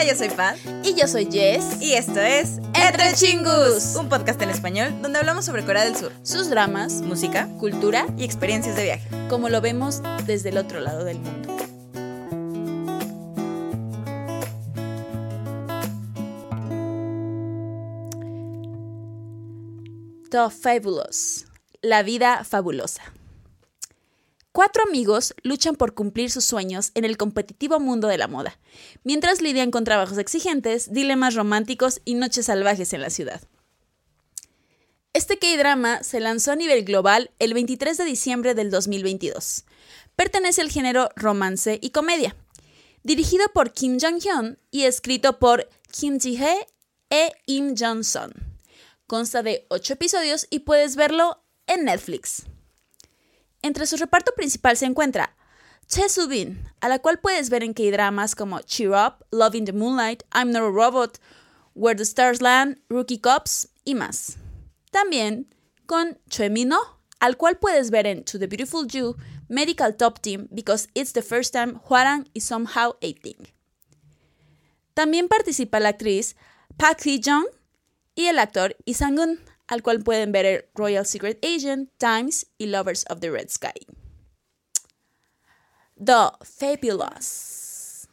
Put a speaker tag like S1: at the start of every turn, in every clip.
S1: Hola, yo soy Pat.
S2: Y yo soy Jess.
S1: Y esto es
S2: Entre Chingus,
S1: un podcast en español donde hablamos sobre Corea del Sur,
S2: sus dramas,
S1: música
S2: cultura
S1: y experiencias de viaje.
S2: como lo vemos desde el otro lado del mundo. The Fabulous. La vida fabulosa. Cuatro amigos luchan por cumplir sus sueños en el competitivo mundo de la moda, mientras lidian con trabajos exigentes, dilemas románticos y noches salvajes en la ciudad. Este K-drama se lanzó a nivel global el 23 de diciembre del 2022. Pertenece al género romance y comedia. Dirigido por Kim Jong-hyun y escrito por Kim Ji-hee e Im Jong-son. Consta de 8 episodios y puedes verlo en Netflix. Entre su reparto principal se encuentra Che Soo-bin, a la cual puedes ver en K-dramas como Cheer Up, Love in the Moonlight, I'm Not a Robot, Where the Stars Land, Rookie Cops y más. También con Choi Min-ho, al cual puedes ver en To the Beautiful You, Medical Top Team, Because It's the First Time Hwarang is Somehow a Thing. También participa la actriz Park Hee-jung y el actor Lee Sang-un, al cual pueden ver Royal Secret Agent, Times y Lovers of the Red Sky. The Fabulous.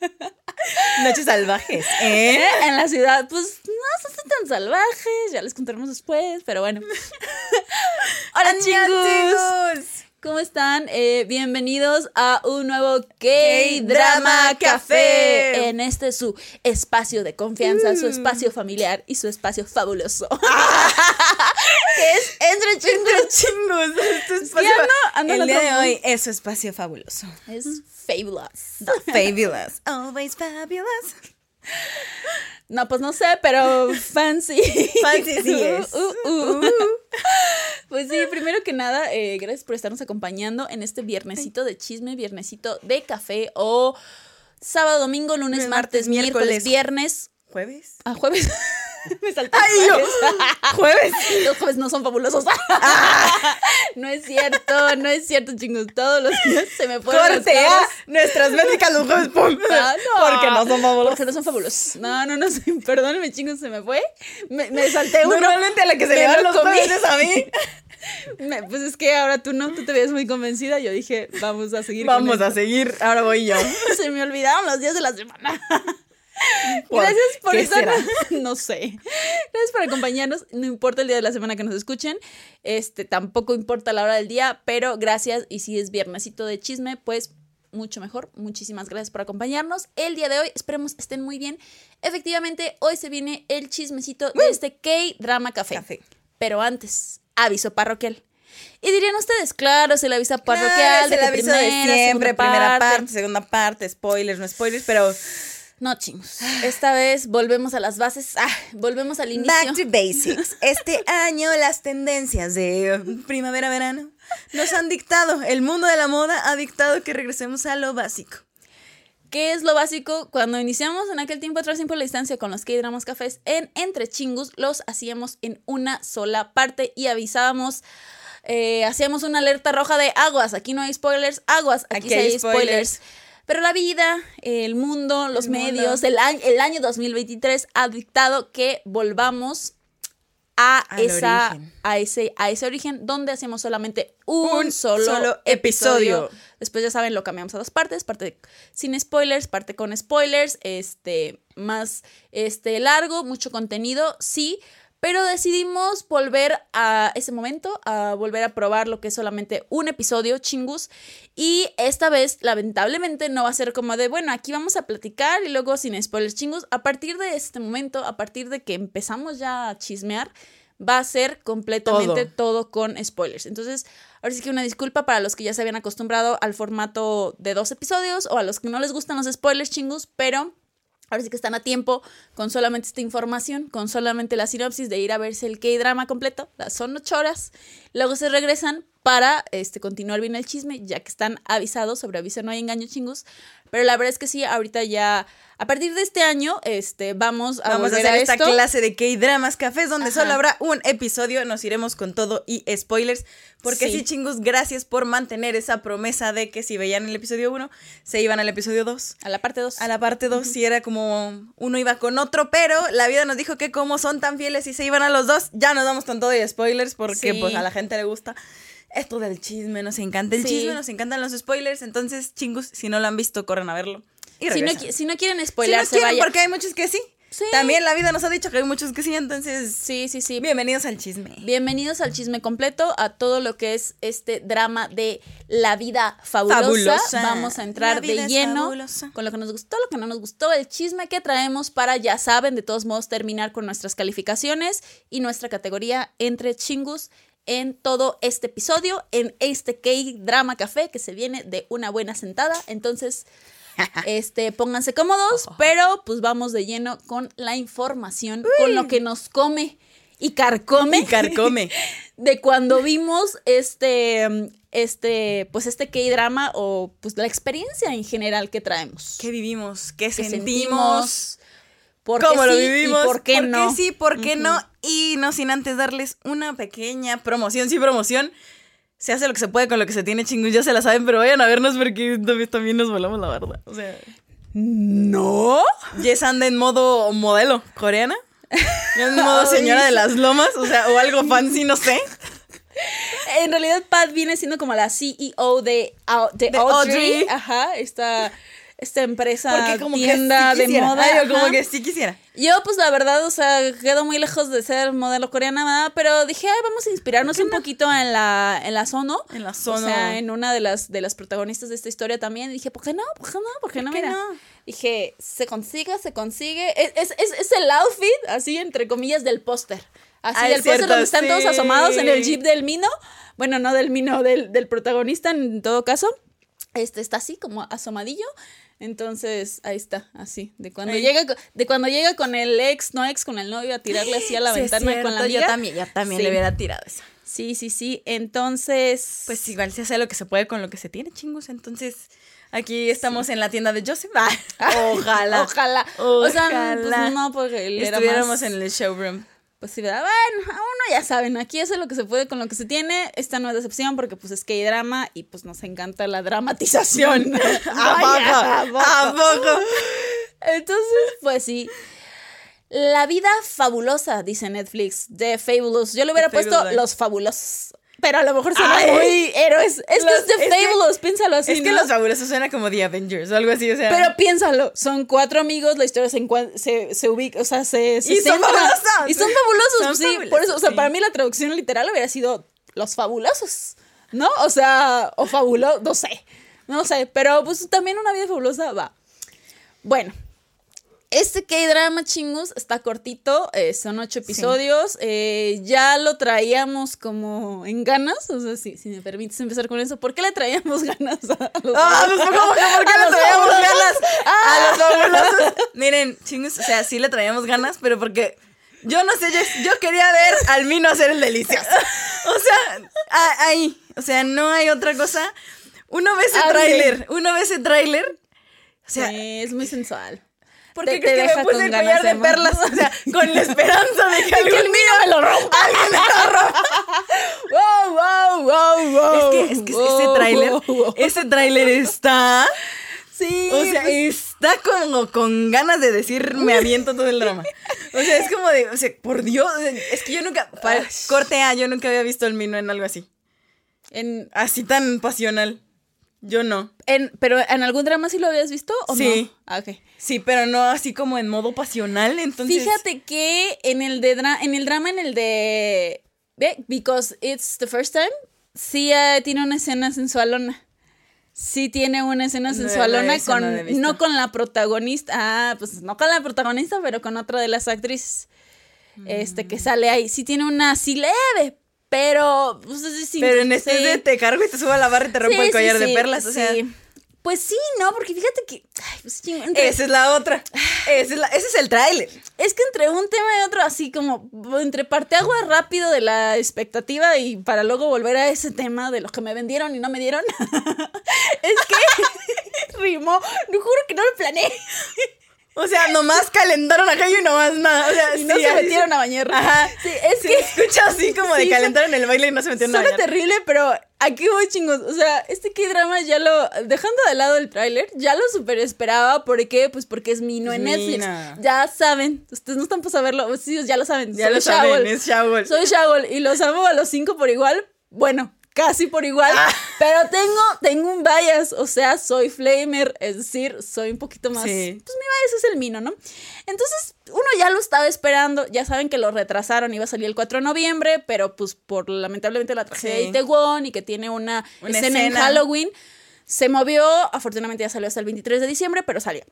S1: Noches salvajes, ¿eh?
S2: En la ciudad, pues no se hacen tan salvajes, ya les contaremos después, pero bueno. Hola
S1: ¡Annyeong,
S2: chicos, ¿cómo están? Eh, bienvenidos a un nuevo K-Drama Café. En este su espacio de confianza, su espacio familiar y su espacio fabuloso. que es Entre Chingos.
S1: Chingos, este espacio.
S2: ando- ando
S1: el día de hoy es su espacio fabuloso.
S2: Es fabulous.
S1: The fabulous. Always fabulous.
S2: No, pues no sé, pero fancy.
S1: Fancy sí es.
S2: Uh, uh, uh. Pues sí, primero que nada, eh, gracias por estarnos acompañando en este viernesito de chisme, viernesito de café o sábado, domingo, lunes, martes, miércoles,
S1: miércoles.
S2: viernes.
S1: ¿Jueves?
S2: Ah, jueves. Me salté.
S1: ¡Ay, yo! ¿Jueves?
S2: Los jueves no son fabulosos. no es cierto, no es cierto, chingos. Todos los días se me fueron las
S1: Corte a
S2: cabras.
S1: nuestras métricas los jueves. ¡pum!
S2: Ah, no.
S1: Porque no son fabulosos.
S2: Porque no son fabulosos. No, no, no. Perdónenme, chingos, se me fue. Me, me salté uno.
S1: Normalmente a la que se
S2: me
S1: le van
S2: lo
S1: los
S2: comí.
S1: jueves es a mí.
S2: Me- pues es que ahora tú no, tú te ves muy convencida. Yo dije, vamos a seguir. con
S1: Vamos a seguir. Ahora voy yo.
S2: Se me olvidaron los días de la semana.
S1: ¿Por
S2: Gracias por estar. No sé. Gracias por acompañarnos. No importa el día de la semana que nos escuchen. Este, tampoco importa la hora del día, pero gracias. Y si es viernesito de chisme, pues mucho mejor. Muchísimas gracias por acompañarnos. El día de hoy, esperemos estén muy bien. Efectivamente, hoy se viene el chismecito de este K-Drama Café.
S1: Café.
S2: Pero antes, aviso parroquial. Y dirían ustedes, claro, es el aviso parroquial.
S1: Claro, el
S2: que
S1: aviso de
S2: primera,
S1: siempre.
S2: segunda
S1: Primera parte, segunda parte, spoilers, no spoilers, pero
S2: No, chingos. Esta vez volvemos a las bases. Ah, volvemos al inicio.
S1: back to basics. Este año las tendencias de primavera-verano nos han dictado, el mundo de la moda ha dictado que regresemos a lo básico.
S2: ¿Qué es lo básico? Cuando iniciamos en aquel tiempo atrás, tiempo la distancia con los K-Dramas Cafés en Entre Chingus, los hacíamos en una sola parte y avisábamos, eh, hacíamos una alerta roja de aguas. Aquí no hay spoilers, aguas. Aquí,
S1: Aquí
S2: sí
S1: hay
S2: hay spoilers.
S1: spoilers.
S2: Pero la vida, el mundo, los
S1: El mundo.
S2: medios, el año, el año 2023 ha dictado que volvamos a,
S1: Al
S2: esa,
S1: origen.
S2: a, ese, a ese origen donde hacemos solamente un,
S1: Un
S2: solo,
S1: solo
S2: episodio.
S1: episodio.
S2: Después ya saben, lo cambiamos a dos partes, parte sin spoilers, parte con spoilers, este, más este, largo, mucho contenido, sí, pero decidimos volver a ese momento, a volver a probar lo que es solamente un episodio, chingus, y esta vez, lamentablemente, no va a ser como de, bueno, aquí vamos a platicar y luego sin spoilers, chingus, a partir de este momento, a partir de que empezamos ya a chismear, va a ser completamente
S1: Todo.
S2: todo con spoilers. Entonces, ahora sí que una disculpa para los que ya se habían acostumbrado al formato de dos episodios o a los que no les gustan los spoilers chingus, pero ahora sí que están a tiempo con solamente esta información, con solamente la sinopsis de ir a verse el K-drama completo. Las son ocho horas. Luego se regresan para este, continuar bien el chisme, ya que están avisados, sobre aviso no hay engaño chingus. Pero la verdad es que sí, ahorita ya, a partir de este año, este, vamos a
S1: Vamos a hacer esta
S2: esto.
S1: clase de K-Dramas Cafés donde
S2: Ajá.
S1: solo habrá un episodio. Nos iremos con todo y spoilers. Porque
S2: Sí.
S1: sí, chingus, gracias por mantener esa promesa de que si veían el episodio 1, se iban al episodio 2.
S2: A la parte 2.
S1: A la parte 2 sí era como uno iba con otro, pero la vida nos dijo que como son tan fieles y se iban a los dos, ya nos vamos con todo y spoilers porque
S2: Sí.
S1: pues a la gente le gusta esto del chisme, nos encanta el
S2: Sí.
S1: chisme, nos encantan los spoilers, entonces chingus, si no lo han visto, corran a verlo. Y
S2: Si no, si no quieren
S1: Si no quieren,
S2: vaya.
S1: porque hay muchos que sí.
S2: Sí.
S1: También la vida nos ha dicho que hay muchos que sí, entonces
S2: Sí, sí, sí.
S1: bienvenidos al chisme.
S2: Bienvenidos al chisme completo, a todo lo que es este drama de la vida fabulosa.
S1: Fabulosa.
S2: Vamos a entrar de lleno
S1: fabulosa.
S2: con lo que nos gustó, lo que no nos gustó, el chisme que traemos para, ya saben, de todos modos terminar con nuestras calificaciones y nuestra categoría entre chingus en todo este episodio, en este K-Drama Café que se viene de una buena sentada. Entonces, este, pónganse cómodos, pero pues vamos de lleno con la información, con lo que nos come y carcome
S1: Y carcome.
S2: de cuando vimos este, este, pues este K-drama o pues la experiencia en general que traemos.
S1: ¿Qué vivimos? ¿Qué, sentimos?
S2: ¿Por qué
S1: ¿Cómo lo
S2: sí
S1: vivimos?
S2: por qué no?
S1: sí? ¿Por qué no? Y no sin antes darles una pequeña promoción, sí, promoción. Se hace lo que se puede con lo que se tiene, chingus, ya se la saben, pero vayan a vernos porque también- nos volamos la verdad. O sea,
S2: ¿No?
S1: Jess anda en modo modelo coreana. En modo señora de las lomas, o sea, o algo fancy, no sé.
S2: En realidad Pat viene siendo como la CEO de, Au- de,
S1: De
S2: Audrey.
S1: Audrey.
S2: Ajá, esta, esta empresa,
S1: como
S2: tienda
S1: que sí
S2: de moda.
S1: Ay, yo como que sí quisiera.
S2: Yo, pues la verdad, o sea, quedo muy lejos de ser modelo coreana, ¿verdad? pero dije, ay, vamos a inspirarnos un poquito en la, en la Sono.
S1: En la
S2: O
S1: Sono.
S2: sea, en una de las, de las protagonistas de esta historia también. Y dije, ¿por qué no? ¿Por qué no? ¿Por qué no?
S1: qué
S2: Mira.
S1: no?
S2: Dije, se consigue, se consigue. Es, es, es, es el outfit, así, entre comillas, del póster. Así,
S1: Ah,
S2: el póster donde están todos
S1: sí.
S2: asomados en el jeep del Mino. Bueno, no del Mino, del, del protagonista en todo caso. Este está así, como asomadillo. Entonces, ahí está, así. De cuando llega de cuando llega con el ex, no ex, con el novio a tirarle así a la
S1: Sí,
S2: ventana con la amiga.
S1: Yo también, yo también
S2: Sí.
S1: le hubiera tirado eso.
S2: Sí, sí, sí. Entonces.
S1: Pues igual se hace lo que se puede con lo que se tiene, chingos. Entonces, aquí estamos en la tienda de Joseph. Ah, ojalá.
S2: Ojalá. O sea,
S1: Ojalá.
S2: pues no, porque él era
S1: Estuviéramos
S2: más-
S1: en el showroom.
S2: Pues sí, ¿verdad? Bueno, a uno ya saben, aquí hace lo que se puede con lo que se tiene. Esta no es decepción porque pues es que hay drama y pues nos encanta la dramatización.
S1: ¿A poco? ¿A poco?
S2: Entonces, pues sí. La vida fabulosa, dice Netflix, de Fabulous. Yo le hubiera
S1: The
S2: puesto
S1: Fabulous.
S2: los fabulosos. Pero a lo mejor suena
S1: Ay.
S2: muy héroes. Es que
S1: Los-
S2: es de
S1: es que-
S2: Fabulous, piénsalo así.
S1: Es que
S2: ¿no?
S1: los fabulosos suena como The Avengers o algo así, o sea.
S2: Pero piénsalo, son cuatro amigos, la historia se, se, se ubica, o sea, se, se
S1: Y son fabulosos.
S2: Y son fabulosos,
S1: Son
S2: sí.
S1: fabulosos,
S2: por eso, o sea,
S1: sí.
S2: para mí la traducción literal hubiera sido los fabulosos, ¿no? O sea, o fabuloso, no sé, no sé, pero pues también una vida fabulosa va. Bueno. Este K-drama chingus está cortito, eh, son ocho episodios, eh, ya lo traíamos como en ganas, o sea, si, si me permites empezar con eso, ¿por qué le traíamos ganas a los
S1: ¡Ah! pues, ¿cómo que por qué le traíamos ganas a los? Miren, chingos, o sea, sí le traíamos ganas, pero porque yo no sé, yo, yo quería ver al Mino hacer el delicioso. O sea, a- ahí, o sea, no hay otra cosa. Uno ve ese
S2: Ah,
S1: tráiler, uno ve ese tráiler, o sea,
S2: Sí, es muy sensual.
S1: ¿Por qué
S2: te-
S1: crees
S2: te
S1: que me puse
S2: con
S1: el collar de
S2: de-
S1: perlas? O sea, con la esperanza de que algún
S2: el
S1: día
S2: mío me lo rompa.
S1: alguien me lo rompa.
S2: Wow, wow, wow, wow.
S1: Es que, es que ese tráiler,
S2: wow, wow.
S1: ese tráiler está...
S2: Sí.
S1: O sea,
S2: pues,
S1: está como con ganas de decir me aviento todo el drama. O sea, es como de, o sea, por Dios, es que yo nunca, para- corte A, yo nunca había visto el Mino en algo así.
S2: en,
S1: Así tan pasional. Yo no.
S2: en, pero en algún drama sí lo habías visto o
S1: Sí.
S2: no? Ah.
S1: Sí, pero no así como en modo pasional, entonces.
S2: Fíjate que en el de dra- en el drama, en el de Because It's the First Time, sí eh, tiene una escena sensualona. Sí tiene una escena
S1: no,
S2: sensualona con
S1: no
S2: no con la protagonista, ah, pues no con la protagonista, pero con otra de las actrices. Este
S1: Mm.
S2: que sale ahí, sí tiene una así leve, pero pues, es
S1: Pero en este
S2: sí.
S1: de te cargo y te subo a la barra y te rompo
S2: Sí,
S1: el collar
S2: sí,
S1: de perlas. O sea.
S2: Pues sí, no, porque fíjate que ay, pues, entre-
S1: esa es la otra. Ese es, la- ese es el tráiler.
S2: Es que entre un tema y otro, así como entre parteagua rápido de la expectativa y para luego volver a ese tema de lo que me vendieron y no me dieron, es que rimó. No juro que no lo planeé.
S1: O sea, nomás calentaron a y nomás nada. O sea,
S2: Y no
S1: sí,
S2: se metieron a bañar.
S1: Ajá.
S2: Sí, es
S1: Sí,
S2: que
S1: escucha así como de
S2: Sí,
S1: calentaron el baile y no se metieron a
S2: suena
S1: bañar.
S2: terrible, pero aquí voy chingos. O sea, este K-drama ya lo. Dejando de lado el tráiler, ya lo super esperaba. ¿Por qué? Pues porque es Mino en Netflix.
S1: Mina.
S2: Ya saben. Ustedes no están para saberlo. Sí, ya lo saben.
S1: Ya
S2: soy
S1: lo saben,
S2: Shaol.
S1: es Shaol.
S2: Soy Shaol y los amo a los cinco por igual. Bueno, casi por igual.
S1: Ah.
S2: Pero tengo, tengo un bias. O sea, soy flamer. Es decir, soy un poquito más.
S1: Sí.
S2: Pues mi bias es el Mino, ¿no? Entonces, uno ya lo estaba esperando. Ya saben que lo retrasaron. Iba a salir el 4 de noviembre. Pero pues por lamentablemente la tragedia
S1: Sí.
S2: de Itaewon y que tiene una,
S1: Una
S2: escena, en. Halloween. Se movió. Afortunadamente ya salió hasta el 23 de diciembre, pero salió.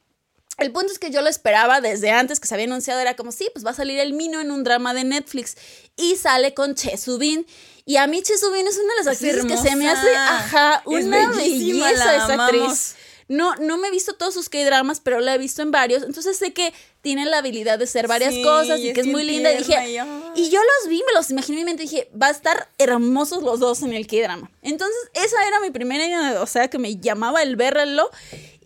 S2: El punto es que yo lo esperaba desde antes que se había anunciado, era como, sí, pues va a salir el Mino en un drama de Netflix. Y sale con Che Subin. Y a mí Che Subin es una de las
S1: Es
S2: actrices que se me hace, ajá, una belleza esa
S1: amamos.
S2: actriz. No, no me he visto todos sus K-dramas, pero la he visto en varios. Entonces sé que tiene la habilidad de ser varias
S1: Sí,
S2: cosas y
S1: es
S2: que es muy linda. Y dije,
S1: y, ay.
S2: y yo los vi, me los imaginé en mi mente dije, va a estar hermosos los dos en el K-drama. Entonces, esa era mi primera idea, o sea, que me llamaba el verlo.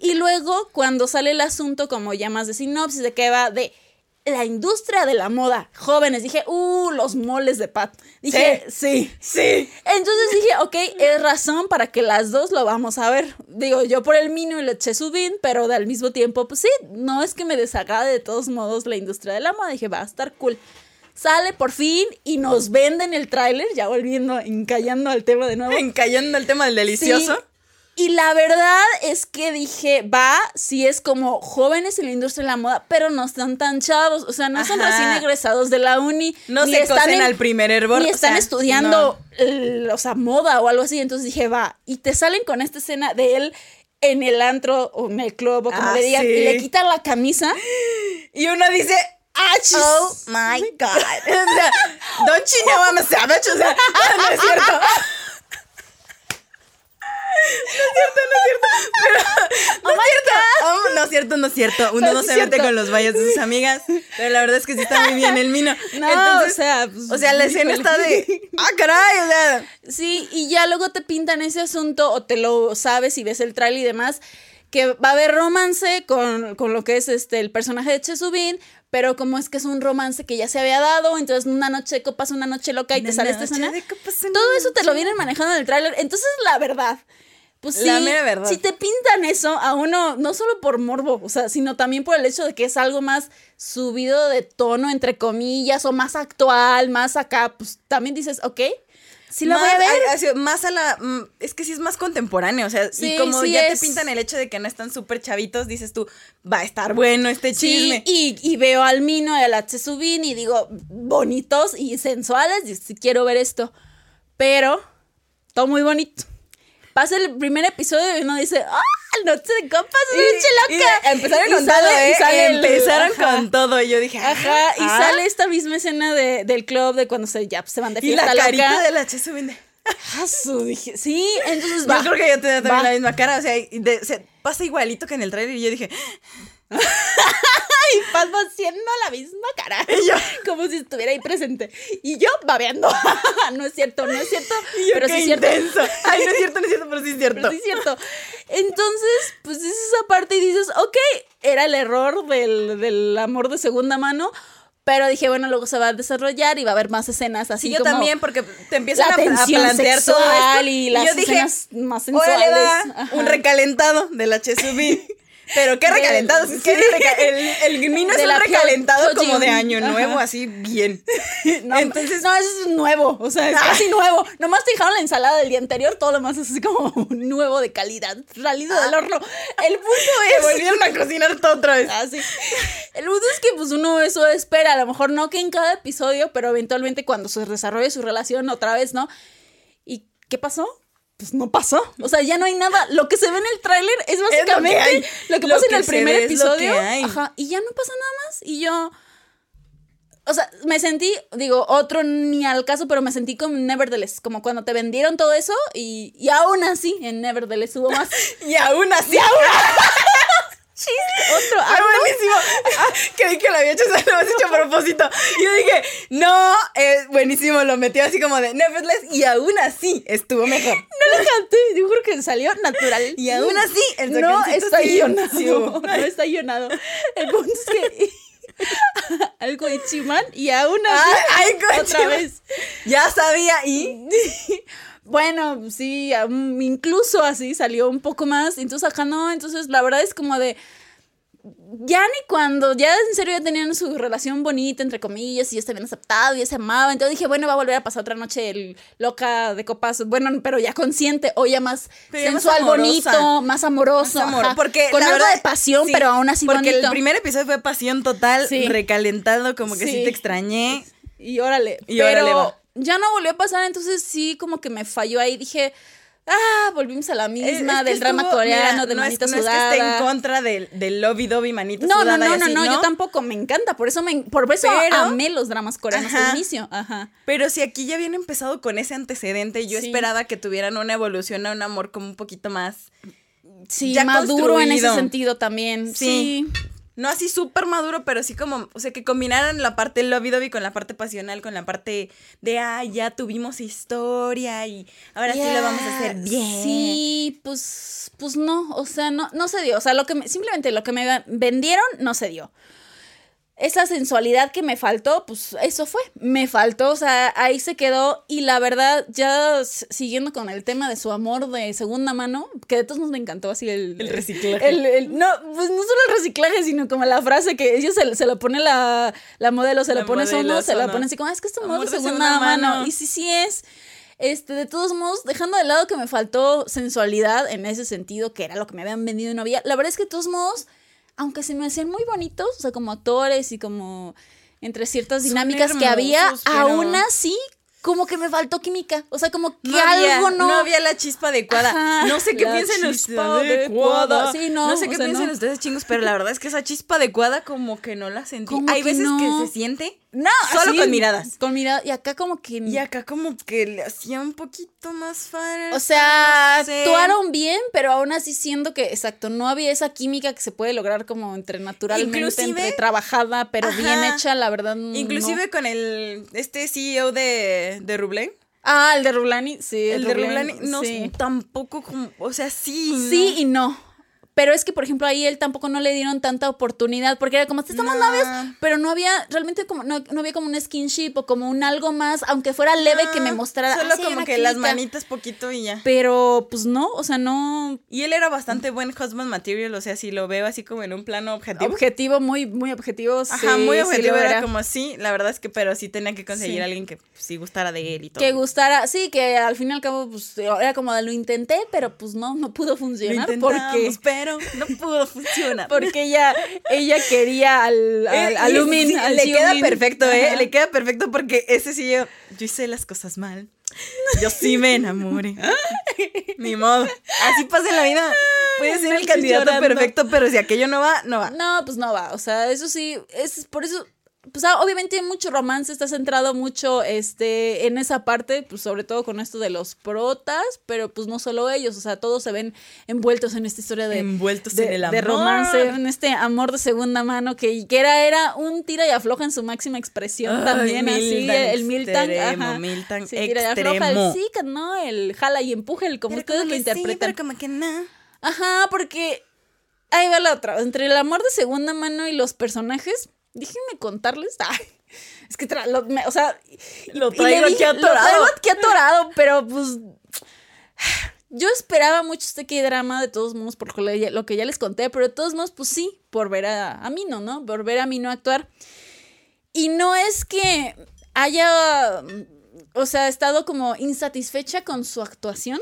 S2: Y luego, cuando sale el asunto, como ya más de sinopsis, de que va de la industria de la moda, jóvenes, dije, uh, los moles de Pat. Dije, sí.
S1: Sí.
S2: Entonces dije, ok, es razón para que las dos lo vamos a ver. Digo, yo por el Mino y el Chesubin, pero al mismo tiempo, pues sí, no es que me desagrade de todos modos la industria de la moda. Dije, va a estar cool. Sale por fin y nos venden el tráiler, ya volviendo, encallando al tema de nuevo.
S1: Encallando el tema del delicioso.
S2: Sí. Y la verdad es que dije, va, si es como jóvenes en la industria de la moda, pero no están tan chavos, o sea, no son
S1: Ajá.
S2: recién egresados de la uni.
S1: No
S2: ni
S1: se
S2: están en-
S1: al primer hervor.
S2: ni
S1: o
S2: están
S1: sea,
S2: estudiando, el- o sea, moda o algo así. Entonces dije, va. Y te salen con esta escena de él en el antro o en el club o como
S1: Ah,
S2: le digan.
S1: sí.
S2: Y le quitan la camisa.
S1: Y uno dice,
S2: ¡Ah, chis!
S1: oh my god. o sea, don't you know I'm a savage? O sea, no es cierto. No es cierto, no es cierto. Pero, no es cierto. Oh, no es cierto, no es cierto. Uno
S2: Pero
S1: no se mete con los valles de sus amigas. Pero la verdad es que sí está muy bien el mino.
S2: No,
S1: Entonces,
S2: o sea, pues,
S1: o sea, la escena está de. ¡Ah, caray! O sea.
S2: Sí, y ya luego te pintan ese asunto o te lo sabes y ves el trailer y demás, que va a haber romance con, con lo que es este el personaje de Chesubin, pero como es que es un romance que ya se había dado, entonces una noche de copas, una noche loca y te sale esta escena. Todo eso te lo vienen manejando en el tráiler. Entonces, la verdad, pues sí,
S1: La mera verdad.
S2: si te pintan eso a uno, no solo por morbo, o sea, sino también por el hecho de que es algo más subido de tono, entre comillas, o más actual, más acá, pues también dices, ok, sí lo voy a
S1: Más
S2: ver.
S1: a- así, más a la. mm, Es que sí es más contemporáneo. O sea,
S2: Sí,
S1: y como
S2: sí
S1: ya
S2: es.
S1: te pintan el hecho de que no están súper chavitos, dices tú, va a estar bueno este chisme.
S2: Sí, y, y veo al Mino y al Subin y digo, bonitos y sensuales, y quiero ver esto. Pero, todo muy bonito. Pasa el primer episodio y uno dice, ¡ah! Noche de copas,
S1: Y-
S2: noche
S1: y
S2: loca.
S1: empezaron
S2: Y
S1: con todo, ¿eh?
S2: y
S1: empezaron con todo. Y yo dije,
S2: Ajá, y
S1: ah.
S2: sale esta misma escena de- del club de cuando se, ya se van de
S1: Y
S2: fiesta
S1: la carita de la Chesu Vinde.
S2: Ah, su, dije, sí, entonces
S1: Yo
S2: va.
S1: creo que yo tenía también
S2: va.
S1: la misma cara. O sea, y de- se pasa igualito que en el trailer. Y yo dije,
S2: Y Paz haciendo la misma cara.
S1: Y yo-
S2: Como si estuviera ahí presente. Y yo babeando. no es cierto, no es cierto.
S1: y yo,
S2: pero
S1: qué
S2: sí es cierto.
S1: Ay, no es cierto, no es cierto, pero sí es cierto.
S2: Pero sí es cierto. Entonces, pues es esa parte y dices, ok, era el error del, del amor de segunda mano. Pero dije, bueno, luego se va a desarrollar y va a haber más escenas así
S1: Sí, yo
S2: como
S1: también, porque te empiezan
S2: la
S1: a, a plantear todo
S2: sexual
S1: esto.
S2: y las
S1: yo dije,
S2: escenas más sensuales.
S1: órale va, un recalentado de la Chesubin. Pero qué
S2: Del-
S1: recalentado, si es que el, el, es un recalentado como de año
S2: Ajá.
S1: nuevo, así bien.
S2: No,
S1: Entonces-
S2: no, eso es nuevo, o sea, es casi nuevo. Nomás te dejaron la ensalada del día anterior, todo lo demás es así como nuevo de calidad, salido del horno. El punto
S1: Se
S2: es...
S1: volvieron a cocinar todo otra vez.
S2: Ah, sí. El punto es que pues uno eso espera, a lo mejor no que en cada episodio, pero eventualmente cuando se desarrolle su relación otra vez, ¿no? ¿Y qué pasó? Pues no pasó. O sea, ya no hay nada. Lo que se ve en el tráiler es básicamente lo que,
S1: Lo
S2: pasa
S1: que
S2: en el primer episodio. Ajá. Y ya no pasa nada más. Y yo. O sea, me sentí, digo, otro ni al caso, pero me sentí como Nevertheless, como cuando te vendieron todo eso y, y aún así en Nevertheless hubo más.
S1: Y aún así,
S2: chiste, otro
S1: Fue
S2: AMLO.
S1: buenísimo. Ah, creí que lo había hecho, o sea, lo habías hecho a propósito. Y yo dije, no, es buenísimo. Lo metió así como de Nevertheless y aún así estuvo mejor.
S2: No lo canté, yo juro que salió natural.
S1: Y aún así, el
S2: no está guionado. no está guionado. El punto es que algo de Chimán y aún así
S1: Ah,
S2: otra vez.
S1: Ya sabía y.
S2: Bueno, sí, incluso así salió un poco más. Entonces acá no. Entonces la verdad es como de. Ya ni cuando, ya en serio ya tenían su relación bonita, entre comillas, y ya se habían aceptado, y ya se amaban. Entonces dije, bueno, va a volver a pasar otra noche el loca de copas. Bueno, pero ya consciente, o ya más
S1: Pero ya más
S2: sensual,
S1: amorosa.
S2: bonito, más amoroso.
S1: Más amor,
S2: ajá.
S1: porque
S2: con
S1: la
S2: algo
S1: verdad-
S2: de pasión,
S1: sí,
S2: pero aún así
S1: Porque
S2: bonito.
S1: el primer episodio fue pasión total,
S2: Sí.
S1: recalentado, como que sí,
S2: Sí.
S1: te extrañé.
S2: Y órale.
S1: Y
S2: pero
S1: órale va.
S2: Ya no volvió a pasar, entonces sí, como que me falló ahí. Dije, ah, volvimos a la misma,
S1: Es- es que
S2: del drama
S1: estuvo-
S2: coreano,
S1: mira,
S2: de
S1: no es,
S2: manita
S1: no es que esté en contra del, del lobby manita
S2: no, no,
S1: sudada
S2: no,
S1: y
S2: no,
S1: así,
S2: no, yo tampoco me encanta, por eso me por eso
S1: Pero-
S2: amé los dramas coreanos
S1: Ajá.
S2: al inicio, ajá.
S1: Pero si aquí ya habían empezado con ese antecedente, yo
S2: Sí.
S1: esperaba que tuvieran una evolución a un amor como un poquito más.
S2: Sí,
S1: Ya
S2: maduro en ese sentido también.
S1: Sí.
S2: Sí.
S1: No así súper maduro, pero sí como, o sea, que combinaran la parte lobby dobby con la parte pasional, con la parte de, ah, ya tuvimos historia y ahora sí lo vamos a hacer bien.
S2: Sí, pues, pues no, o sea, no, no se dio. O sea, lo que me- simplemente lo que me vendieron no se dio. Esa sensualidad que me faltó, pues eso fue. Me faltó, o sea, ahí se quedó. Y la verdad, ya siguiendo con el tema de su amor de segunda mano, que de todos modos me encantó así el.
S1: El reciclaje.
S2: el- el- no, pues no solo el reciclaje, sino como la frase que ella se, se lo pone la, la modelo, se
S1: La
S2: lo pone Sono, se la pone así como, "Ah, es que es tu amor de
S1: de
S2: segunda,
S1: segunda
S2: mano.
S1: mano.
S2: Y sí, sí es. Este, de todos modos, dejando de lado que me faltó sensualidad en ese sentido, que era lo que me habían vendido y no había, la verdad es que de todos modos, aunque se me hacían muy bonitos, o sea, como actores y como entre ciertas dinámicas que había,
S1: pero-
S2: aún así, como que me faltó química. O sea, como que
S1: No había,
S2: algo no.
S1: había la chispa adecuada.
S2: Ajá,
S1: no sé qué
S2: chispa
S1: ustedes.
S2: adecuada. Sí, no,
S1: sé qué
S2: sea, no.
S1: ustedes, chingos, pero la verdad es que esa chispa adecuada como que no la sentí. Hay veces
S2: no.
S1: que se siente
S2: No,
S1: solo
S2: así,
S1: con miradas.
S2: Con miradas. Y acá como que.
S1: Y acá como que le hacía un poquito más falso.
S2: O sea,
S1: no sé.
S2: actuaron bien, pero aún así siendo que, exacto, no había esa química que se puede lograr como entre naturalmente,
S1: Inclusive-
S2: entre trabajada, pero
S1: Ajá.
S2: bien hecha, la verdad. no.
S1: Inclusive con el este CEO de, de Rublé.
S2: Ah, el de Rulani, sí.
S1: El de Rublani, no
S2: sí.
S1: tampoco como, o sea, sí. ¿no?
S2: Sí y no. Pero es que, por ejemplo, ahí él tampoco no le dieron tanta oportunidad, porque era como, estamos
S1: No.
S2: novios, pero no había, realmente como, no, no había como un skinship o como un algo más, aunque fuera leve que me mostrara.
S1: Solo
S2: "Ah, sí,
S1: como que las
S2: química".
S1: manitas poquito y ya.
S2: Pero, pues no, o sea, no,
S1: Y él era bastante buen husband material, o sea, si lo veo así como en un plano objetivo.
S2: objetivo, muy, muy objetivo.
S1: Ajá,
S2: sí,
S1: muy objetivo,
S2: lo
S1: era
S2: era.
S1: como sí, la verdad es que, pero sí tenía que conseguir a alguien que pues, sí gustara de él y todo.
S2: Que gustara, sí, que al fin y al cabo, pues, era como lo intenté, pero pues no, no pudo
S1: Lo
S2: funcionar
S1: intentamos,
S2: porque,
S1: pero no pudo funcionar.
S2: porque ella, ella quería al, al,
S1: Eh,
S2: al
S1: y
S2: Lumin,
S1: sí,
S2: al
S1: le queda perfecto, ¿eh?
S2: Ajá.
S1: Le queda perfecto porque ese sí yo, yo hice las cosas mal. Yo sí me enamoré. Ni modo. Así pasa en la vida. Puede ser el candidato
S2: llorando.
S1: perfecto, pero si aquello no va, no va.
S2: No, pues no va. O sea, eso sí, es por eso. Pues ah, obviamente mucho romance está centrado mucho este en esa parte, pues sobre todo con esto de los protas, pero pues no solo ellos, o sea, todos se ven envueltos en esta historia de
S1: Envueltos
S2: de,
S1: en el
S2: de
S1: amor.
S2: romance, en este amor de segunda mano que, que era era un tira y afloja en su máxima expresión
S1: Ay,
S2: también así, el Miltan, ajá.
S1: Miltan
S2: Sí, tira y afloja, el sí, no, el jala y empuje, el como
S1: Pero
S2: ustedes
S1: como
S2: lo
S1: que sí,
S2: interpretan.
S1: pero como que no.
S2: Ajá, porque ahí va la otra. Entre el amor de segunda mano y los personajes, déjenme contarles. Ay, es que, tra- lo- me- o sea,
S1: Lo traigo
S2: dije-
S1: aquí
S2: Lo traigo
S1: atorado.
S2: aquí atorado, pero pues. Yo esperaba mucho este K-drama, de todos modos, por lo que- lo que ya les conté, pero de todos modos, pues sí, por ver a, a Mino, ¿no? Por ver a Mino actuar. Y no es que haya, o sea, estado como insatisfecha con su actuación,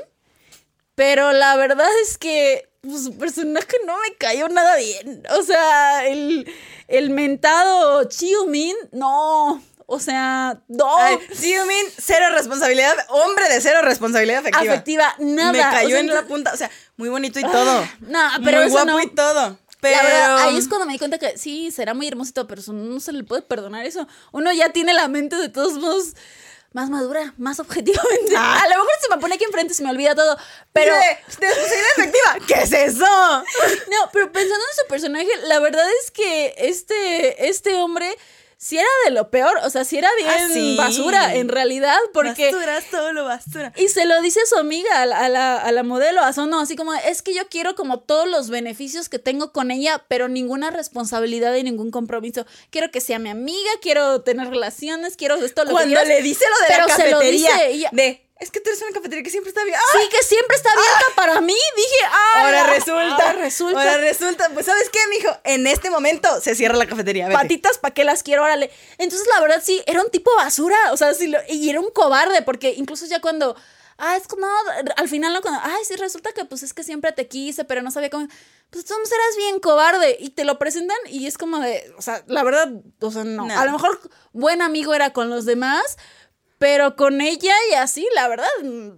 S2: pero la verdad es que pues, su personaje no me cayó nada bien. O sea, el, el mentado Chiumin, no. O sea, no.
S1: Ay, Xiumin, cero responsabilidad, hombre de cero responsabilidad afectiva.
S2: afectiva, nada.
S1: Me
S2: O
S1: cayó
S2: sea,
S1: en la punta, o sea, muy bonito y todo.
S2: No, pero
S1: muy
S2: eso
S1: guapo
S2: no.
S1: y todo. Pero
S2: La verdad, ahí es cuando me di cuenta que sí, será muy hermosito, pero eso no se le puede perdonar eso. Uno ya tiene la mente de todos modos más madura, más objetivamente. A lo mejor se me pone aquí enfrente se me olvida todo, pero...
S1: De, de efectiva. ¿Qué es eso?
S2: No, pero pensando en su personaje, la verdad es que este, este hombre si era de lo peor, o sea, si era bien
S1: Ah, sí.
S2: basura, en realidad, porque...
S1: Basura, es todo lo basura.
S2: Y se lo dice a su amiga, a la, a la, a la modelo, a Sono, así como, es que yo quiero como todos los beneficios que tengo con ella, pero ninguna responsabilidad y ningún compromiso. Quiero que sea mi amiga, quiero tener relaciones, quiero esto, lo que
S1: Cuando
S2: quieras.
S1: le dice lo de la
S2: se lo
S1: cafetería.
S2: dice ella-
S1: De, es que tú eres una cafetería que siempre está bien. ¡Ah!
S2: Sí, que siempre está abierta para mí. Dije, ah,
S1: Ahora resulta,
S2: ahora resulta.
S1: Ahora resulta, pues ¿sabes qué, mijo? En este momento se cierra la cafetería. vete.
S2: patitas, ¿para qué las quiero? Órale. Entonces, la verdad, sí, era un tipo basura. O sea, sí, lo- y era un cobarde, porque incluso ya cuando. Ah, es como. Al final, no, cuando. Ay, sí, resulta que pues es que siempre te quise, pero no sabía cómo. Pues tú eras bien cobarde. Y te lo presentan y es como de. O sea, la verdad, o sea, no.
S1: No.
S2: A lo mejor buen amigo era con los demás, pero con ella y así, la verdad, no.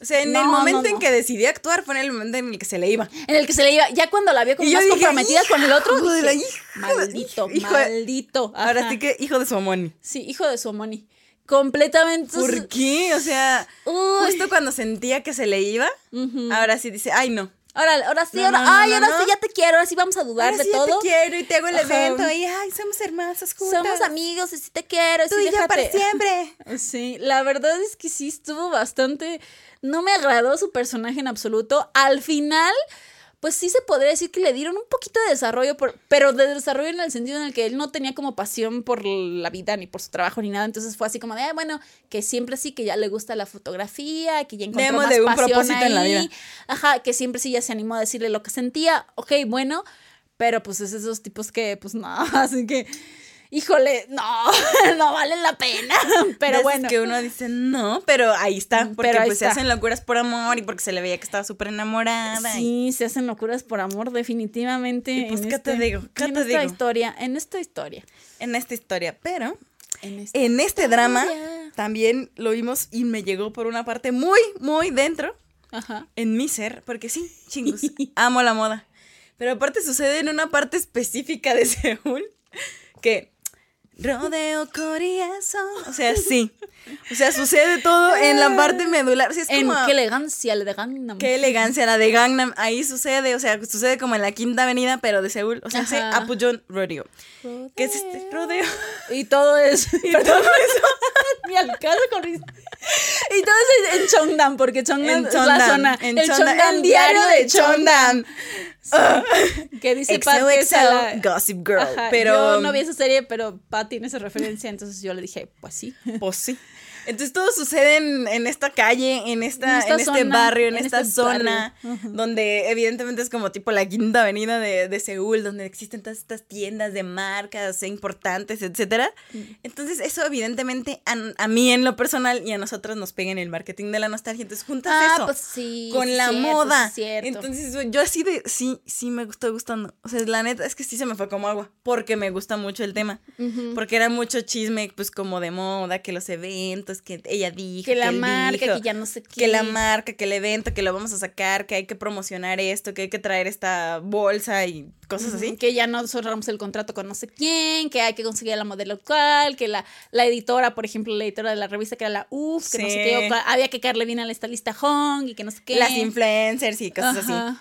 S1: O sea, en
S2: No,
S1: el
S2: no,
S1: momento en que decidió actuar fue en el momento en el que se le iba.
S2: En el que se le iba, ya cuando la vio como más
S1: dije,
S2: comprometida con el otro,
S1: hijo de la
S2: dije,
S1: hija,
S2: maldito,
S1: hijo
S2: maldito.
S1: Ahora sí que hijo de su amoni.
S2: Sí, hijo de su Moni. Completamente.
S1: ¿Por qué? O sea,
S2: Uy.
S1: justo cuando sentía que se le iba, ahora sí dice, ay no.
S2: Ahora, ahora sí,
S1: No,
S2: ahora,
S1: no,
S2: ay, ahora sí ya te quiero, ahora sí vamos a dudar
S1: Ahora
S2: de
S1: sí ya
S2: todo.
S1: te quiero y te hago el
S2: Ajá.
S1: evento y ay, somos hermosas juntas.
S2: Somos amigos y sí te quiero,
S1: Tú
S2: sí,
S1: y yo para siempre.
S2: Sí, la verdad es que sí estuvo bastante. No me agradó su personaje en absoluto. Al final, pues sí se podría decir que le dieron un poquito de desarrollo, por- pero de desarrollo en el sentido en el que él no tenía como pasión por la vida ni por su trabajo ni nada. Entonces fue así como de, "Ah, bueno, que siempre sí que ya le gusta la fotografía, que ya encontró más
S1: Démosle un
S2: pasión
S1: propósito en la
S2: ahí.
S1: vida.
S2: Ajá, que siempre sí ya se animó a decirle lo que sentía. Ok, bueno, pero pues es esos tipos que, pues no, así que. Híjole, no, no valen la pena. Pero bueno.
S1: que uno dice, no, pero ahí está. Porque
S2: Pero ahí
S1: pues se hacen locuras por amor y porque se le veía que estaba súper enamorada. y-
S2: Sí, se hacen locuras por amor, definitivamente.
S1: Y pues,
S2: en
S1: ¿qué te
S2: este-
S1: digo? ¿Qué
S2: en
S1: te
S2: esta
S1: digo?
S2: historia, en esta historia.
S1: En esta historia. Pero
S2: En esta
S1: en este drama también lo vimos y me llegó por una parte muy, muy dentro.
S2: Ajá.
S1: en mi ser, porque sí, chingus, amo la moda. Pero aparte sucede en una parte específica de Seúl que rodeo corazón. O sea, sí. O sea, sucede todo en la parte medular. Sí, es
S2: En
S1: como,
S2: qué elegancia le de Gangnam.
S1: qué elegancia la de Gangnam. Ahí sucede, o sea, sucede como en la quinta avenida, pero de Seúl. O sea, se
S2: Ajá.
S1: Apuyon Rodeo. ¿Qué es este rodeo?
S2: Y todo es.
S1: Y todo eso.
S2: Ni al caso con risa. Y todo es en Chongdam, porque Chongdam
S1: En
S2: es la
S1: Chondan,
S2: zona.
S1: en
S2: el Chongdam
S1: el diario de
S2: Chongdam.
S1: Chondan.
S2: Que dice Pat la-
S1: Gossip Girl.
S2: Ajá,
S1: pero
S2: Yo no vi esa serie, pero Pat tiene esa referencia, entonces yo le dije, pues sí.
S1: Pues sí. Entonces todo sucede en, en esta calle, en esta,
S2: En esta
S1: en este
S2: zona,
S1: barrio, en,
S2: en
S1: esta
S2: este
S1: zona, donde evidentemente es como tipo la quinta avenida de, de Seúl, donde existen todas estas tiendas de marcas importantes, etcétera.
S2: Mm.
S1: Entonces eso evidentemente a, a mí en lo personal y a nosotros nos pega en el marketing de la nostalgia. Entonces juntas
S2: Ah,
S1: eso
S2: pues sí.
S1: con la
S2: cierto,
S1: moda.
S2: cierto.
S1: Entonces yo así de, sí, sí me gustó gustando. O sea, la neta es que sí se me fue como agua, porque me gusta mucho el tema. Porque era mucho chisme, pues como de moda, que los eventos, que ella dijo,
S2: que la marca,
S1: dijo,
S2: que ya no sé qué.
S1: que la marca, que el evento, que lo vamos a sacar, que hay que promocionar esto, que hay que traer esta bolsa y cosas así.
S2: Que ya no cerramos el contrato con no sé quién, que hay que conseguir a la modelo cual, que la, la editora, por ejemplo, la editora de la revista que era la UF, que no sé qué, o había que caerle bien a esta lista Hong y que no sé qué.
S1: Las influencers y cosas así.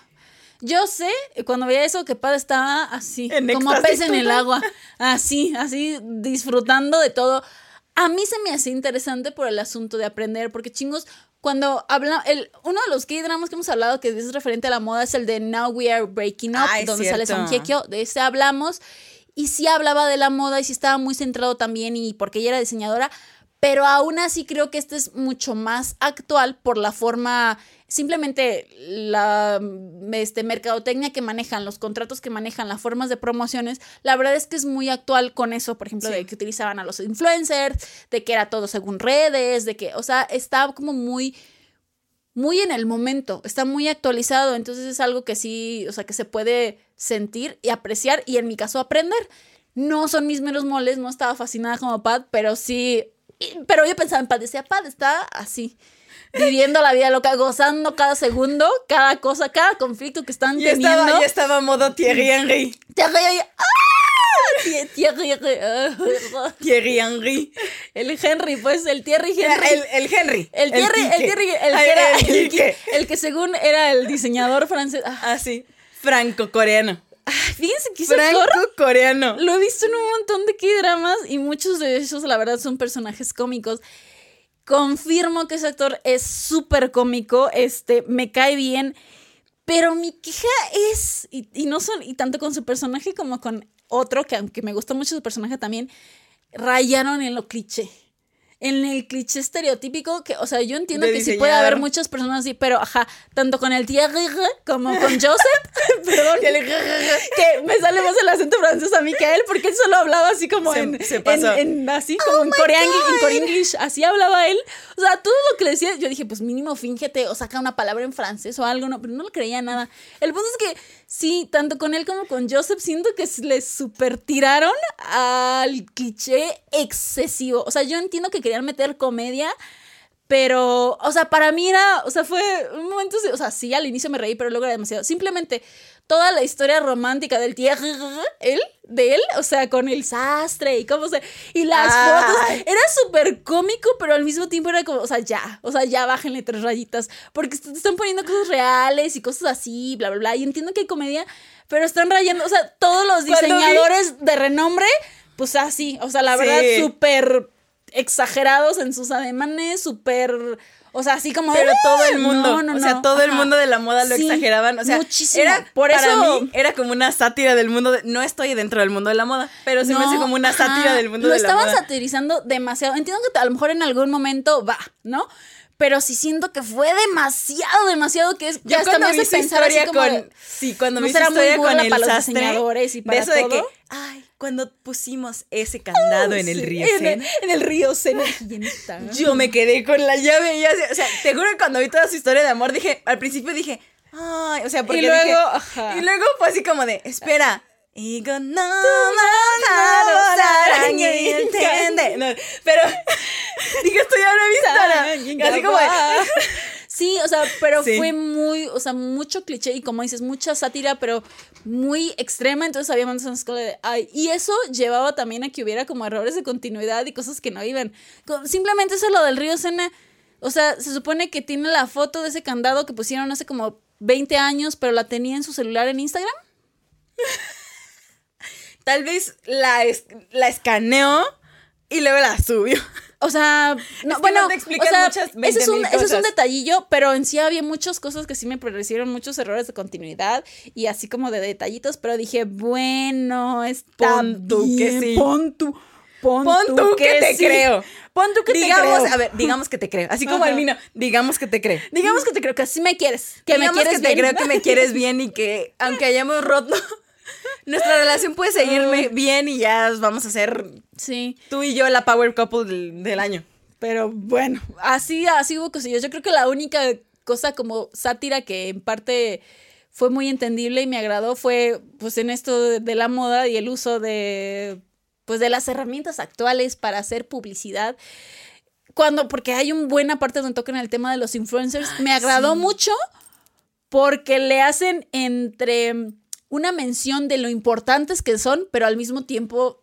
S2: Yo sé, cuando veía eso, que Pad estaba así,
S1: En
S2: como pez en el agua, así, así, disfrutando de todo. A mí se me hacía interesante por el asunto de aprender, porque chingos, cuando habla, el, uno de los K-dramas que hemos hablado que es referente a la moda es el de Now We Are Breaking Up,
S1: Ah,
S2: donde sale
S1: cierto.
S2: Song Hye Kyo, de ese hablamos, y sí hablaba de la moda y sí estaba muy centrado también, y porque ella era diseñadora, pero aún así creo que este es mucho más actual por la forma, simplemente la este, mercadotecnia que manejan, los contratos que manejan, las formas de promociones, la verdad es que es muy actual con eso, por ejemplo,
S1: Sí.
S2: de que utilizaban a los influencers, de que era todo según redes, de que, o sea, está como muy muy en el momento, está muy actualizado, entonces es algo que sí, o sea, que se puede sentir y apreciar y en mi caso aprender. No son mis meros moles, no estaba fascinada como Pat, pero sí, y- pero yo pensaba en Pat, decía, Pat está así, viviendo la vida loca, gozando cada segundo, cada cosa, cada conflicto que están teniendo.
S1: estaba, estaba modo Thierry Henry.
S2: Te reía y, ¡ah! Thie- Thierry, eh,
S1: Thierry Henry.
S2: el Henry, pues, el Thierry Henry.
S1: El, el Henry.
S2: El Thierry, el,
S1: Quique.
S2: Thierry, el
S1: Ay,
S2: que era,
S1: el
S2: el, que, el que según era el diseñador francés. Ah,
S1: Ah, sí. Franco-coreano.
S2: fíjense que ese actor
S1: Franco-coreano.
S2: lo he visto en un montón de K-dramas y muchos de esos, la verdad, son personajes cómicos. Confirmo que ese actor es súper cómico, este, me cae bien, pero mi queja es, y, y no son, y tanto con su personaje como con otro, que aunque me gusta mucho su personaje también, rayaron en lo cliché. En el cliché estereotípico, que, o sea, yo entiendo que sí puede haber muchas personas así, pero ajá, tanto con el Thierry como con Joseph, perdón, que me sale más el acento francés a mí que a él, porque él solo hablaba así como
S1: Se-
S2: en,
S1: se
S2: en- en- así como en coreano, en coreanglish, así hablaba él. O sea, todo lo que le decía, yo dije, pues mínimo fíngete o saca una palabra en francés o algo, no, pero no le creía nada. El punto es que sí, tanto con él como con Joseph, siento que le super tiraron al cliché excesivo. O sea, yo entiendo que querían meter comedia. Pero, o sea, para mí era, o sea, fue un momento, o sea, sí, al inicio me reí, pero luego era demasiado. Simplemente toda la historia romántica del tío, él, de él, o sea, con el sastre y cómo se, y las
S1: Ay.
S2: fotos, era súper cómico, pero al mismo tiempo era como, o sea, ya, o sea, ya bájenle tres rayitas, porque te están poniendo cosas reales y cosas así, bla, bla, bla, y entiendo que hay comedia, pero están rayando, o sea, todos los
S1: vi-
S2: diseñadores de renombre, pues así, o sea, la
S1: Sí.
S2: verdad, súper exagerados en sus ademanes, súper, o sea, así como...
S1: Pero
S2: "Ah,
S1: todo el mundo,
S2: no, no,
S1: o sea,
S2: no".
S1: todo el mundo de la moda lo
S2: Sí,
S1: exageraban, o sea,
S2: muchísimo.
S1: era
S2: Por
S1: para
S2: eso-
S1: mí era como una sátira del mundo, de- no estoy dentro del mundo de la moda, pero se me hace como una sátira
S2: ajá,
S1: del mundo
S2: Lo
S1: de la
S2: estaban
S1: moda.
S2: satirizando demasiado. Entiendo que a lo mejor en algún momento va, ¿no? Pero sí siento que fue demasiado, demasiado que es
S1: Yo
S2: hasta me hace
S1: esa
S2: pensar así como
S1: con
S2: de-
S1: sí, cuando
S2: ¿no
S1: vi esa
S2: será
S1: historia con el
S2: para los
S1: sastre,
S2: diseñadores y para
S1: de eso de que,
S2: todo?
S1: ay, cuando pusimos ese candado en el
S2: Sí,
S1: río
S2: en, el, en el río llenita.
S1: yo me quedé con la llave y así, o sea, te juro que cuando vi toda su historia de amor dije, al principio dije, ay, o sea, porque
S2: luego,
S1: dije,
S2: ajá.
S1: y luego fue así como de, espera, y no y entiende. No, pero dije, esto ya lo he visto. ¿no? Así como
S2: Sí, o sea, pero
S1: Sí.
S2: fue muy, o sea, mucho cliché y como dices, mucha sátira, pero muy extrema, entonces había momentos en los que de, ay, y eso llevaba también a que hubiera como errores de continuidad y cosas que no iban. Simplemente eso lo del río Sena, o sea, se supone que tiene la foto de ese candado que pusieron hace como 20 años, pero la tenía en su celular en Instagram.
S1: Tal vez la, es- la escaneó y luego la subió.
S2: O sea, no,
S1: que
S2: bueno,
S1: no te explican
S2: o sea,
S1: muchas
S2: ese es, un,
S1: 20,000
S2: ese es un detallillo, pero en sí había muchas cosas que sí me parecieron muchos errores de continuidad y así como de detallitos, pero dije, bueno, está
S1: Pon tú que sí.
S2: Pon tú, pon,
S1: Pon tú que te
S2: sí.
S1: creo.
S2: Pon tú que
S1: digamos,
S2: te creo.
S1: a ver, digamos que te creo. Así como el mío, digamos que te creo.
S2: Digamos que te creo que sí me quieres, que
S1: digamos
S2: me quieres
S1: que te creo que me quieres bien y que aunque hayamos roto, nuestra relación puede seguirme bien y ya vamos a ser
S2: Sí,
S1: tú y yo la power couple del, del año.
S2: pero bueno, así, así hubo cosillas. Yo creo que la única cosa como sátira que en parte fue muy entendible y me agradó fue pues en esto de, de la moda y el uso de pues de las herramientas actuales para hacer publicidad. Cuando, porque hay una buena parte donde tocan el tema de los influencers, me agradó
S1: sí.
S2: mucho porque le hacen entre una mención de lo importantes que son, pero al mismo tiempo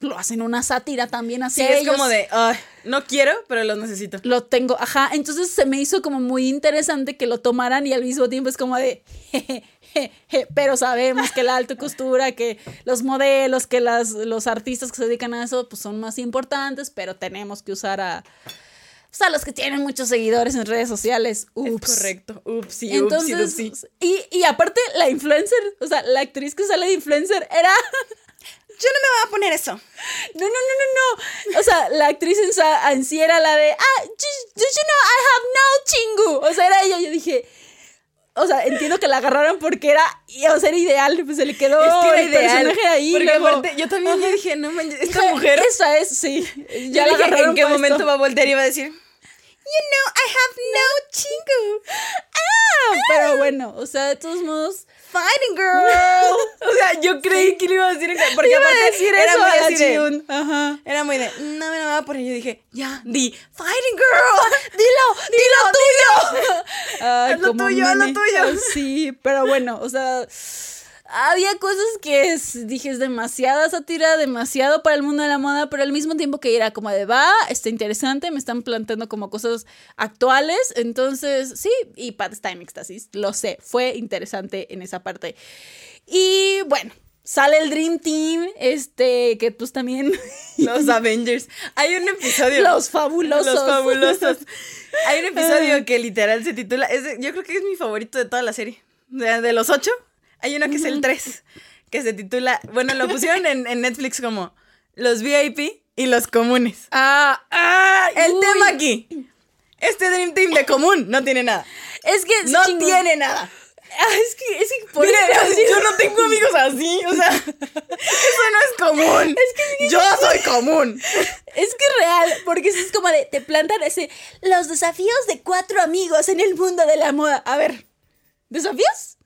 S2: lo hacen una sátira también
S1: Sí,
S2: hacia
S1: es
S2: ellos.
S1: como de, "Ay, no quiero, pero los necesito.
S2: Lo tengo, ajá. Entonces se me hizo como muy interesante que lo tomaran y al mismo tiempo es como de, jejeje, pero sabemos que la alta costura, que los modelos, que las, los artistas que se dedican a eso, pues son más importantes, pero tenemos que usar a, pues, a los que tienen muchos seguidores en redes sociales. Ups.
S1: Es correcto. Ups, sí,
S2: Entonces,
S1: upsi, dupsi.
S2: y, y aparte la influencer, o sea, la actriz que sale de influencer era...
S1: Yo no me voy a poner eso.
S2: No, no, no, no, no. O sea, la actriz en, en sí era la de, ah, did you know I have no chingu? O sea, era ella. Yo dije, o sea, entiendo que la agarraron porque era, o sea, era ideal. Pues se le quedó
S1: Es que era
S2: el
S1: ideal.
S2: personaje ahí.
S1: Porque
S2: luego-
S1: aparte, yo también ya dije, no manches, esta
S2: Dije,
S1: mujer.
S2: Esa es, sí.
S1: Ya
S2: Ya la
S1: dije,
S2: agarraron
S1: ¿En qué
S2: esto.
S1: momento va a voltear y va a decir, You know, I have no chingu.
S2: Ah, Pero bueno, o sea, de todos modos.
S1: Fighting girl. o sea, yo creí que le iba a decir porque
S2: Iba a decir
S1: era
S2: eso
S1: muy así de-.
S2: Ajá.
S1: Era muy de, no me la voy a poner. Yo dije, ya, di, fighting girl. Dilo, dilo, dilo.
S2: Ay,
S1: Haz lo tuyo, haz lo tuyo.
S2: Ay, Sí, pero bueno, o sea. Había cosas que es- dije es demasiada sátira, demasiado para el mundo de la moda, pero al mismo tiempo que era como de va, está interesante, me están planteando como cosas actuales, entonces sí, y Pat está en éxtasis, lo sé, fue interesante en esa parte. Y bueno, sale el Dream Team, este, que pues también
S1: Los Avengers. Hay un episodio.
S2: los fabulosos.
S1: Los fabulosos. Hay un episodio que literal se titula. es yo creo que es mi favorito de toda la serie. De, de los ocho, hay uno que es el 3. Que se titula. Bueno, lo pusieron en, en Netflix como Los VIP y los comunes.
S2: Ah, ah,
S1: El
S2: uy.
S1: tema aquí. Este Dream Team de común no tiene nada.
S2: es que
S1: No tiene nada.
S2: Ah, es que es que por
S1: Mire,
S2: eso-
S1: yo no tengo amigos así. O sea, eso no es común. yo soy común.
S2: Es que real, porque eso es como de, te plantan ese, los desafíos de cuatro amigos en el mundo de la moda. A ver, ¿desafíos?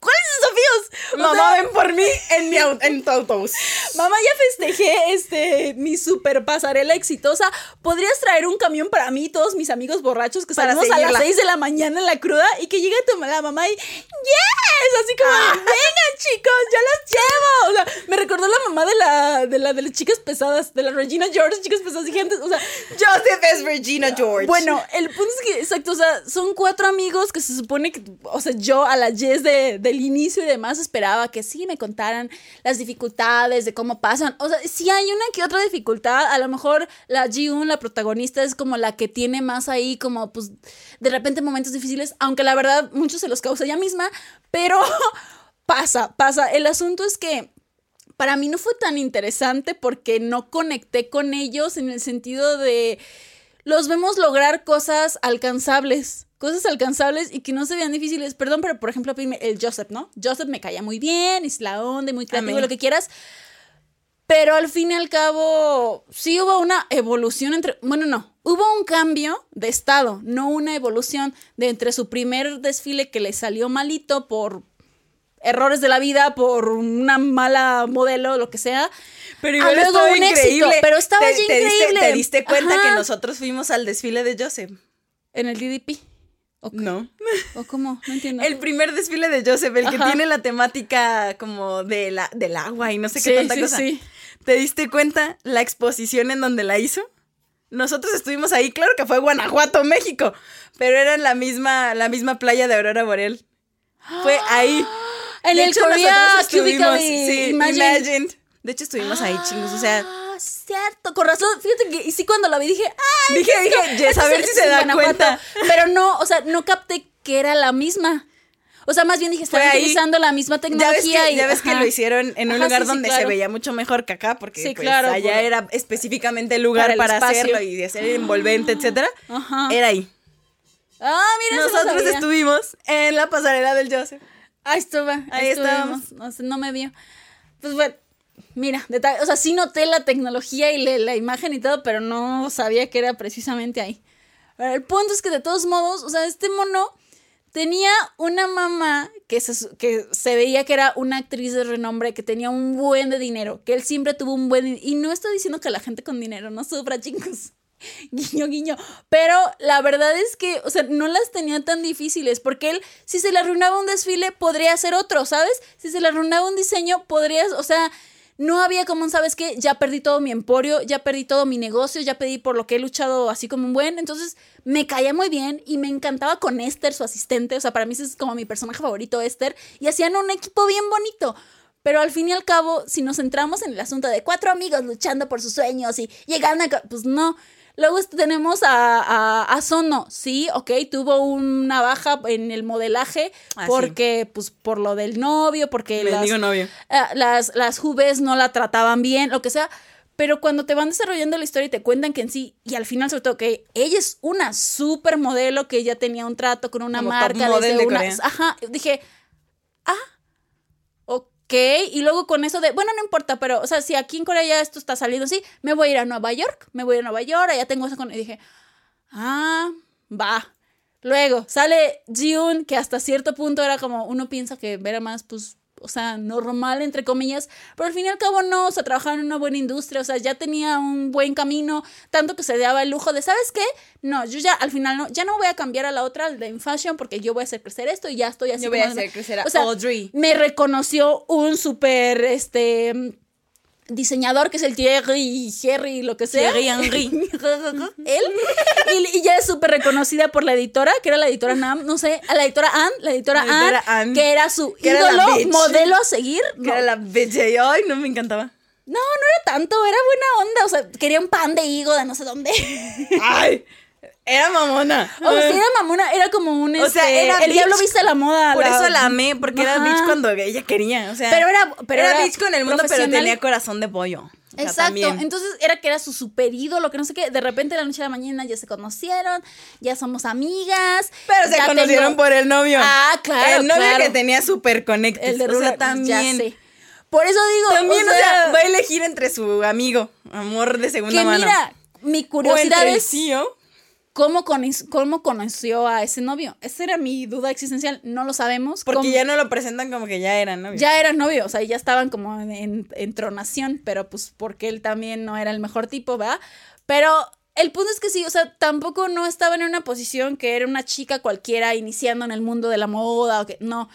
S2: ¿Cuáles desafíos? O
S1: Mamá,
S2: sea,
S1: ven por mí en, mi au- en tu autobús.
S2: mamá, ya festejé este, mi super pasarela exitosa. ¿Podrías traer un camión para mí y todos mis amigos borrachos que salimos a las
S1: seguirla.
S2: 6 de la mañana en la cruda y que llegue tu la mamá y ¡Yes! Así como,
S1: Ah.
S2: de, vengan chicos, yo los llevo. O sea, me recordó la mamá de la, de la de las chicas pesadas, de la Regina George, chicas pesadas y gente, o sea,
S1: Joseph es Regina George.
S2: Bueno, el punto es que, exacto, o sea, son cuatro amigos que se supone que, o sea, yo a la Jess de- del inicio y demás esperaba que sí me contaran las dificultades de cómo pasan. O sea, sí hay una que otra dificultad, a lo mejor la Ji-un, la protagonista, es como la que tiene más ahí, como, pues, de repente momentos difíciles, aunque la verdad muchos se los causa ella misma, pero pasa, pasa. El asunto es que para mí no fue tan interesante porque no conecté con ellos en el sentido de los vemos lograr cosas alcanzables, cosas alcanzables y que no se vean difíciles. Perdón, pero por ejemplo, el Joseph, ¿no? Joseph me caía muy bien, es la onda, muy creativo,
S1: mí.
S2: lo que quieras. Pero al fin y al cabo, sí hubo una evolución entre. Bueno, no. Hubo un cambio de estado, no una evolución de entre su primer desfile que le salió malito por errores de la vida, por una mala modelo, lo que sea.
S1: Pero igual
S2: luego
S1: estuvo
S2: un éxito,
S1: increíble.
S2: pero estaba
S1: te,
S2: ya
S1: te diste-
S2: increíble.
S1: te diste cuenta
S2: Ajá.
S1: que nosotros fuimos al desfile de Joseph.
S2: En el DDP. ¿O, qué?
S1: No.
S2: ¿O cómo? No entiendo.
S1: El primer desfile de Joseph, el que tiene la temática como de la, del agua y no sé qué
S2: Sí,
S1: tanta
S2: sí,
S1: cosa.
S2: sí.
S1: ¿Te diste cuenta la exposición en donde la hizo? Nosotros estuvimos ahí, claro que fue Guanajuato, México, pero era en la misma, la misma playa de Aurora Boreal. Fue ahí.
S2: En
S1: De
S2: el
S1: hecho,
S2: Korea
S1: nosotros estuvimos, sí,
S2: Imagine.
S1: De hecho, estuvimos ahí, chingos. O sea,
S2: Ah, cierto. Con razón. Fíjate que y sí, cuando la vi dije, ¡ay!
S1: dije, dije,
S2: esto
S1: a
S2: es-
S1: ver si se
S2: es
S1: da
S2: Guanajuato".
S1: cuenta.
S2: Pero no, o sea, no capté que era la misma. O sea, más bien dije, estaba
S1: ahí.
S2: utilizando la misma
S1: Ya ves,
S2: tecnología.
S1: que,
S2: y,
S1: ya ves que lo hicieron en un
S2: Ajá,
S1: lugar
S2: sí, sí,
S1: donde
S2: claro.
S1: se veía mucho mejor que acá, porque
S2: Sí,
S1: pues,
S2: claro,
S1: allá
S2: por-
S1: era específicamente el lugar
S2: Para el
S1: para, hacerlo y de ser envolvente, etcétera.
S2: Ajá.
S1: Era ahí.
S2: Ah, mira, no
S1: Nosotros
S2: sabía.
S1: estuvimos en la pasarela del Joseph.
S2: Ahí estuve. Ahí,
S1: estábamos.
S2: No, sé, no me vio. Pues bueno, mira, detalle- o sea, sí noté la tecnología y la imagen y todo, pero no sabía que era precisamente ahí. El punto es que de todos modos, o sea, este mono tenía una mamá que se, que se veía que era una actriz de renombre, que tenía un buen de dinero, que él siempre tuvo un buen... Y no estoy diciendo que la gente con dinero no sufra, chicos. Guiño, guiño. Pero la verdad es que, o sea, no las tenía tan difíciles, porque él, si se le arruinaba un desfile, podría hacer otro, ¿sabes? Si se le arruinaba un diseño, podrías, o sea, no había como, un, ¿sabes qué? Ya perdí todo mi emporio, ya perdí todo mi negocio, ya perdí por lo que he luchado así como un buen. Entonces, me caía muy bien y me encantaba con Esther, su asistente. O sea, para mí ese es como mi personaje favorito, Esther. Y hacían un equipo bien bonito. Pero al fin y al cabo, si nos centramos en el asunto de cuatro amigos luchando por sus sueños y llegando a... Pues no. Luego tenemos a, a, a Sono, sí, ok, tuvo una baja en el modelaje
S1: Ah, sí.
S2: porque, pues, por lo del novio, porque las,
S1: novio.
S2: eh, las, las juves no la trataban bien, lo que sea. Pero cuando te van desarrollando la historia y te cuentan que en sí, y al final sobre todo que ella es una super modelo, que ella tenía un trato con una
S1: Como
S2: marca desde
S1: de
S2: una... Ajá, dije, ah. Y luego con eso de, bueno, no importa, pero, o sea, si aquí en Corea ya esto está saliendo así, me voy a ir a Nueva York, me voy a Nueva York, allá tengo eso con... Y dije, ah, va. Luego sale Jiun, que hasta cierto punto era como, uno piensa que era más, pues, o sea, normal, entre comillas, pero al fin y al cabo no, o sea, trabajaba en una buena industria, o sea, ya tenía un buen camino, tanto que se daba el lujo de, ¿sabes qué? No, yo ya al final no, ya no voy a cambiar a la otra, al de In Fashion, porque yo voy a hacer crecer esto y ya estoy así.
S1: Yo voy a hacer crecer a
S2: o sea,
S1: Audrey.
S2: Me reconoció un súper, este diseñador que es el Thierry Jerry lo que sea.
S1: Thierry Henry.
S2: él. Y, y ya es súper reconocida por la editora que era la editora Nam no sé a la editora Ann la editora,
S1: La editora
S2: Ann,
S1: Ann,
S2: que era su
S1: que
S2: ídolo modelo a seguir.
S1: Que
S2: no,
S1: era la bitch. Y ay, no me encantaba.
S2: no no era tanto era buena onda o sea quería un pan de higo de no sé dónde.
S1: Ay, era mamona.
S2: o sea era mamona era como un
S1: O sea,
S2: este,
S1: era
S2: el
S1: bitch.
S2: diablo viste la moda
S1: Por eso la amé, porque era bitch cuando ella quería. O sea,
S2: Pero era- pero
S1: era
S2: era
S1: bitch con el mundo, pero tenía corazón de pollo. O sea,
S2: Exacto,
S1: también.
S2: entonces era que era su super ídolo, que no sé qué, de repente de la noche a la mañana ya se conocieron, ya somos amigas.
S1: Pero se conocieron
S2: tengo-
S1: por el novio.
S2: Ah, claro,
S1: El novio
S2: claro.
S1: que tenía super connect.
S2: El de
S1: o sea,
S2: Ruler,
S1: también.
S2: ya sé. Por eso digo,
S1: También,
S2: o sea,
S1: va a elegir entre su amigo, amor de segunda
S2: que
S1: mano.
S2: mira, mi
S1: o
S2: curiosidad
S1: el
S2: es. Cómo, cono- cómo conoció a ese novio. Esa era mi duda existencial, no lo sabemos.
S1: Porque
S2: cómo-
S1: ya no lo presentan como que ya eran novios.
S2: Ya eran novios, o sea, ya estaban como en, en, en tronación, pero pues porque él también no era el mejor tipo, ¿verdad? Pero el punto es que sí, o sea, tampoco no estaba en una posición que era una chica cualquiera iniciando en el mundo de la moda o que no.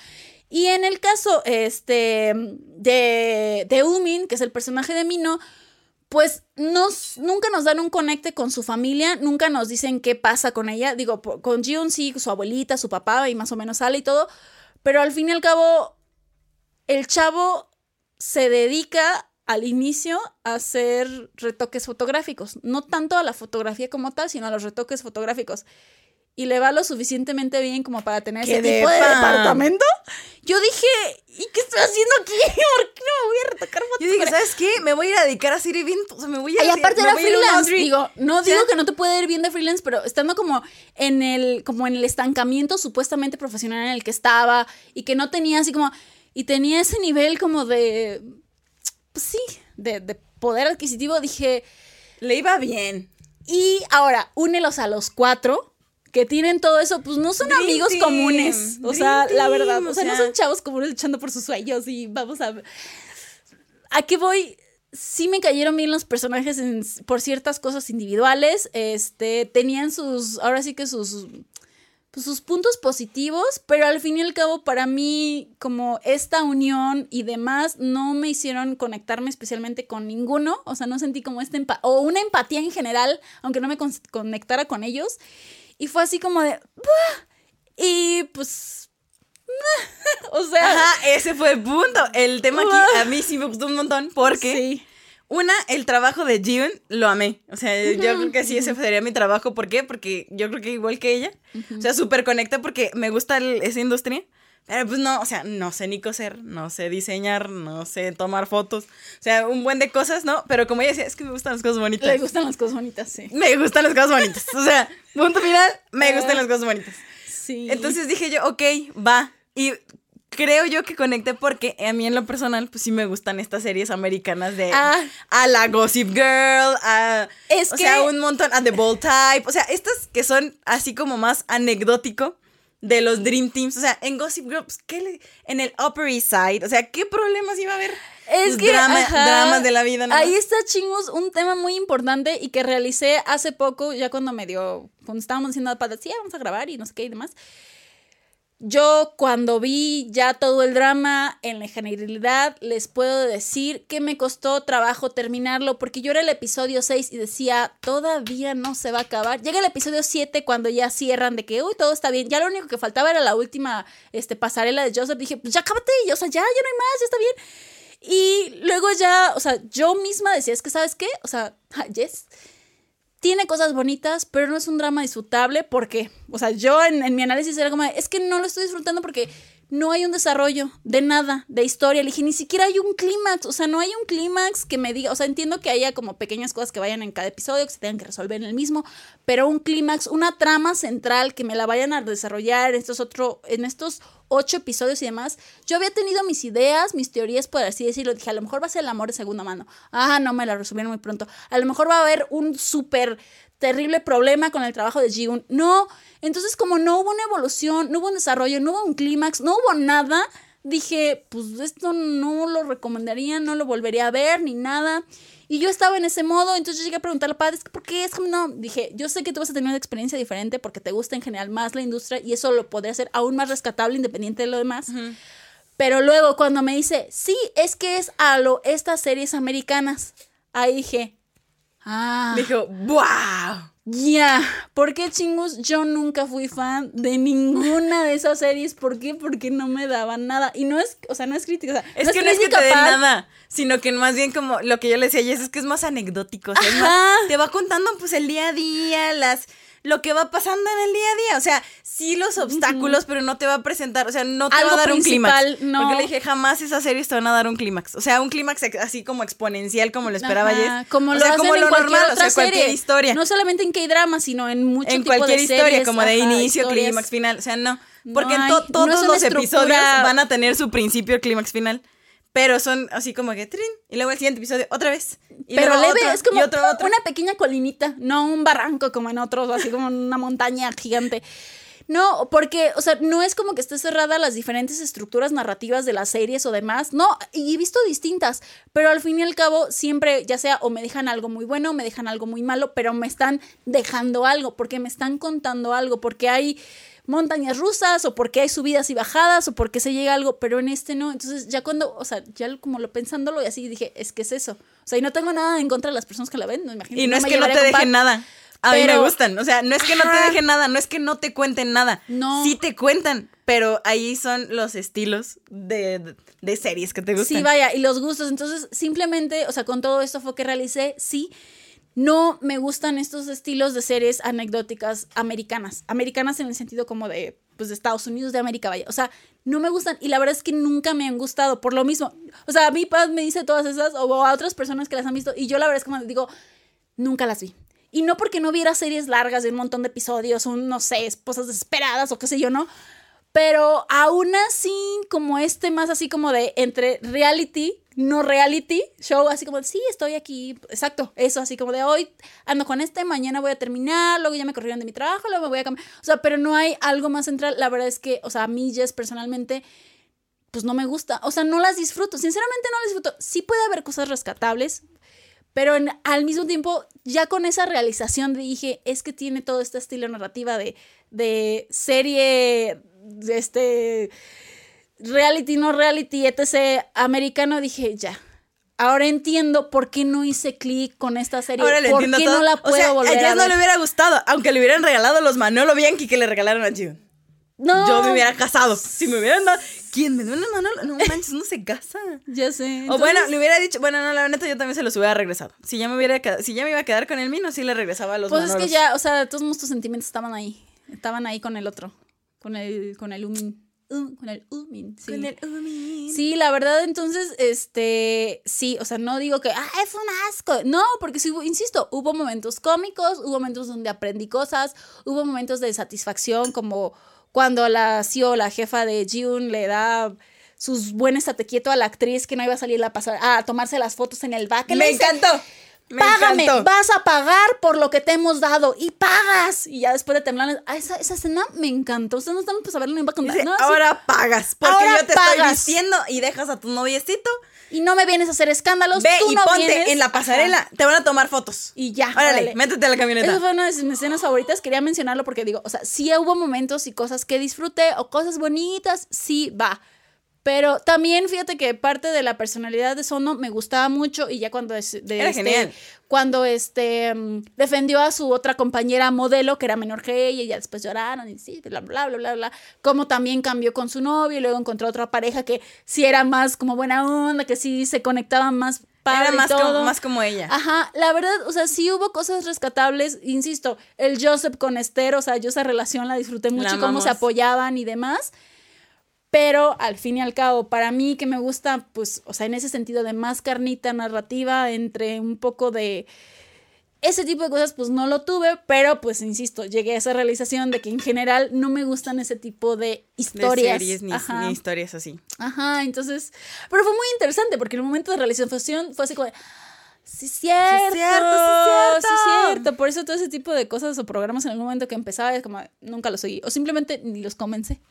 S2: Y en el caso este, de, de Umin, que es el personaje de Mino, pues nos, nunca nos dan un conecte con su familia, nunca nos dicen qué pasa con ella. Digo, con Jiun sí, su abuelita, su papá, y más o menos sale y todo. Pero al fin y al cabo, el chavo se dedica al inicio a hacer retoques fotográficos. No tanto a la fotografía como tal, sino a los retoques fotográficos. Y le va lo suficientemente bien como para tener
S1: ¡Qué
S2: ese tipo de
S1: depa!
S2: departamento. Yo dije, ¿y qué estoy haciendo aquí? ¿Por qué no me voy a retocar fotos?
S1: Yo dije, ¿sabes qué? Me voy a ir a dedicar a hacer eventos. O sea, me voy a
S2: y aparte era
S1: ir
S2: freelance. Digo, no digo que no te puede ir bien de freelance, pero estando como en el, como en el estancamiento supuestamente profesional en el que estaba y que no tenía así como, y tenía ese nivel como de, pues sí, de, de poder adquisitivo, dije,
S1: Le iba bien.
S2: y ahora, únelos a los cuatro. Que tienen todo eso, pues no son
S1: Dream
S2: amigos
S1: team,
S2: comunes. O
S1: dream
S2: sea, la verdad. O
S1: o
S2: sea, no son chavos comunes luchando por sus sueños y vamos a. ¿A qué voy? Sí me cayeron bien los personajes en- por ciertas cosas individuales. Este, tenían sus, ahora sí que sus, pues, sus puntos positivos, pero al fin y al cabo para mí como esta unión y demás no me hicieron conectarme especialmente con ninguno. O sea, no sentí como esta o una empatía en general, aunque no me con- conectara con ellos. Y fue así como de... "Buah". Y pues... o sea...
S1: Ajá, ese fue el punto. El tema aquí a mí sí me gustó un montón porque
S2: Sí.
S1: una, el trabajo de Jiun lo amé. O sea, yo creo que sí, ese sería mi trabajo. ¿Por qué? Porque yo creo que igual que ella. O sea, súper conecta porque me gusta el- esa industria. Pero pues no, o sea, no sé ni coser, no sé diseñar, no sé tomar fotos. O sea, un buen de cosas, ¿no? Pero como ella decía, es que me gustan las cosas bonitas.
S2: Le gustan las cosas bonitas, sí.
S1: Me gustan las cosas bonitas. O sea, punto final, me
S2: Ah.
S1: gustan las cosas bonitas.
S2: Sí.
S1: Entonces dije yo, ok, va. Y creo yo que conecté porque a mí en lo personal, pues sí me gustan estas series americanas de
S2: Ah.
S1: a la Gossip Girl, a
S2: Es
S1: o
S2: que-
S1: sea, un montón, a The Bold Type, o sea, estas que son así como más anecdótico de los Dream Teams, o sea, en Gossip Girl, pues, ¿qué le- en el Upper East Side, o sea, ¿qué problemas iba a haber?
S2: Es
S1: Pues,
S2: que
S1: drama-
S2: ajá,
S1: dramas de la vida, ¿no?
S2: Ahí está, chingos, un tema muy importante y que realicé hace poco, ya cuando me dio, cuando estábamos haciendo la pata, sí, vamos a grabar y no sé qué y demás. Yo cuando vi ya todo el drama en la generalidad, les puedo decir que me costó trabajo terminarlo porque yo era el episodio 6 y decía, todavía no se va a acabar. Llega el episodio 7 cuando ya cierran de que, uy, todo está bien. Ya lo único que faltaba era la última este, pasarela de Joseph. Dije, pues ya cábate, y, o sea, ya, ya no hay más, ya está bien. Y luego ya, o sea, yo misma decía, es que, ¿sabes qué? O sea, yes, tiene cosas bonitas, pero no es un drama disfrutable porque, o sea, yo en, mi análisis era como, es que no lo estoy disfrutando porque no hay un desarrollo de nada, de historia. Le dije, ni siquiera hay un clímax, o sea, no hay un clímax que me diga, o sea, entiendo que haya como pequeñas cosas que vayan en cada episodio, que se tengan que resolver en el mismo, pero un clímax, una trama central que me la vayan a desarrollar en estos otro, en estos ocho episodios y demás. Yo había tenido mis ideas, mis teorías, por así decirlo. Dije, a lo mejor va a ser el amor de segunda mano. Ah, no, me la resolvieron muy pronto. A lo mejor va a haber un súper terrible problema con el trabajo de Jigun. No, entonces como no hubo una evolución, no hubo un desarrollo, no hubo un clímax, no hubo nada, dije, pues esto no lo recomendaría, no lo volvería a ver ni nada. Y yo estaba en ese modo, entonces yo llegué a preguntarle al padre, ¿por qué es como no? Dije, yo sé que tú vas a tener una experiencia diferente porque te gusta en general más la industria y eso lo podría hacer aún más rescatable independiente de lo demás. Pero luego cuando me dice, sí, es que es a lo estas series americanas, ahí dije, ah.
S1: Dijo, ¡wow!
S2: Ya, ¿por qué chingos? Yo nunca fui fan de ninguna de esas series. ¿Por qué? Porque no me daban nada. Y no es, o sea, no es crítica. O sea,
S1: Es
S2: no
S1: que no es que te den nada, sino que más bien como lo que yo le decía ayer es que es más anecdótico. o sea, es
S2: Ajá.
S1: más- te va contando pues el día a día, las lo que va pasando en el día a día. O sea, sí los obstáculos, pero no te va a presentar, o sea, no te
S2: Algo
S1: va a dar un clímax.
S2: no.
S1: Porque le dije, jamás esas series te van a dar un clímax. O sea, un clímax así como exponencial, como lo esperaba Jess.
S2: Como
S1: o
S2: lo
S1: sea,
S2: hacen
S1: como
S2: en
S1: lo
S2: cualquier
S1: normal,
S2: otra
S1: o sea, cualquier
S2: serie.
S1: historia.
S2: No solamente en K-drama, sino en mucho
S1: en
S2: tipo de
S1: cualquier historia,
S2: series,
S1: como de inicio, clímax, final. O sea, no. Porque
S2: hay-
S1: to- todos los episodios van a tener su principio, clímax, final. Pero son así como que trin, y luego el siguiente episodio otra vez. Y
S2: Pero leve,
S1: otro,
S2: es como
S1: y otro, otro.
S2: una pequeña colinita, no un barranco como en otros, así como una montaña gigante. No, porque, o sea, no es como que esté cerrada a las diferentes estructuras narrativas de las series o demás. No, y he visto distintas, pero al fin y al cabo siempre, ya sea o me dejan algo muy bueno o me dejan algo muy malo, pero me están dejando algo, porque me están contando algo, porque hay montañas rusas o porque hay subidas y bajadas o porque se llega a algo, pero en este no. Entonces ya cuando, o sea, ya como lo pensándolo y así dije, es que es eso. O sea, y no tengo nada en contra de las personas que la ven, no imagino.
S1: Y no, es
S2: me
S1: que no te dejen nada. A mí me
S2: Pero-
S1: gustan. O sea, no es que no te dejen nada, no es que no te cuenten nada.
S2: No.
S1: Sí te cuentan, pero ahí son los estilos de, de- de series que te gustan.
S2: Sí, vaya, y los gustos. Entonces, simplemente, o sea, con todo esto fue que realicé, sí. No me gustan estos estilos de series anecdóticas americanas. Americanas en el sentido como de, pues, de Estados Unidos, de América, vaya. O sea, no me gustan. Y la verdad es que nunca me han gustado, por lo mismo. O sea, a mi paz me dice todas esas, o a otras personas que las han visto. Y yo la verdad es como digo, nunca las vi. Y no porque no viera series largas de un montón de episodios, un, no sé, esposas desesperadas o qué sé yo, ¿no? Pero aún así, como este más así como de entre reality, no reality, show, así como de, sí, estoy aquí, exacto, eso, así como de hoy ando con este, mañana voy a terminar, luego ya me corrieron de mi trabajo, luego me voy a cambiar. O sea, pero no hay algo más central. La verdad es que, o sea, a mí, Jess, personalmente, pues no me gusta. O sea, no las disfruto. Sinceramente no las disfruto. Sí puede haber cosas rescatables, pero al mismo tiempo, ya con esa realización dije, es que tiene todo este estilo narrativa de, de serie, de este, reality, no reality, etc. americano, dije, ya. Ahora entiendo por qué no hice clic con esta serie.
S1: Ahora le
S2: ¿Por
S1: entiendo
S2: qué
S1: todo.
S2: no la
S1: o
S2: puedo
S1: sea,
S2: volver
S1: a Jess
S2: a
S1: no
S2: ver?
S1: le hubiera gustado, aunque le hubieran regalado los Manolo Bianchi que le regalaron a June.
S2: No.
S1: Yo me hubiera casado. Si me hubieran dado. ¿Quién me dio una Manolo? No manches, no se casa.
S2: Ya sé.
S1: o bueno, le hubiera dicho, bueno, no, la neta yo también se los hubiera regresado. Si ya me hubiera quedado- si ya me iba a quedar con el Mino, sí le regresaba a los
S2: Pues es que ya, o sea, todos tus sentimientos estaban ahí. Estaban ahí con el otro. Con el, con el Umin. Con el Umin. Sí.
S1: Con el Umin.
S2: Sí, la verdad, entonces, este, sí, o sea, no digo que, fue un asco. No, porque sí, hubo- insisto, hubo momentos cómicos, hubo momentos donde aprendí cosas, hubo momentos de satisfacción, como cuando la CEO, la jefa de June, le da sus buenas estate quieto a la actriz que no iba a salir a, pasar, a tomarse las fotos en el back.
S1: Me encantó. Me
S2: Págame,
S1: encantó.
S2: vas a pagar por lo que te hemos dado y pagas. Y ya después de temblar, ah, esa, esa escena me encantó. Ustedes no están para saberlo, no iba a contar.
S1: Dice,
S2: No, sí.
S1: ahora pagas, porque
S2: Ahora
S1: yo te estoy vistiendo y dejas a tu noviecito.
S2: Y no me vienes a hacer escándalos.
S1: Ve
S2: tú
S1: y
S2: no
S1: ponte
S2: vienes.
S1: en la pasarela.
S2: Ajá.
S1: Te van a tomar fotos.
S2: Y ya.
S1: Órale,
S2: órale.
S1: métete a la camioneta.
S2: Esa fue una de mis escenas favoritas. Quería mencionarlo porque digo, o sea, sí hubo momentos y cosas que disfruté o cosas bonitas, sí va. Pero también fíjate que parte de la personalidad de Sono me gustaba mucho y ya cuando es- de
S1: Era
S2: este,
S1: genial.
S2: cuando este mm, defendió a su otra compañera modelo que era menor que ella y ya después lloraron y sí, bla bla bla bla bla, como también cambió con su novio y luego encontró otra pareja que sí era más como buena onda, que sí se conectaban más
S1: Era más
S2: todo.
S1: como, más como ella.
S2: Ajá, la verdad, o sea, sí hubo cosas rescatables, insisto, el Joseph con Esther, o sea, yo esa relación la disfruté mucho,
S1: La
S2: y cómo se apoyaban y demás, pero al fin y al cabo, para mí que me gusta, pues, o sea, en ese sentido de más carnita narrativa, entre un poco de... Ese tipo de cosas, pues no lo tuve, pero pues insisto, llegué a esa realización de que en general no me gustan ese tipo de
S1: de
S2: historias.
S1: series ni, historias así.
S2: Ajá, entonces, pero fue muy interesante porque en el momento de realización fue así como, de, sí, cierto, sí,
S1: cierto, sí, cierto".
S2: cierto. Por eso todo ese tipo de cosas o programas en algún momento que empezaba es como, nunca los seguí o simplemente ni los comencé.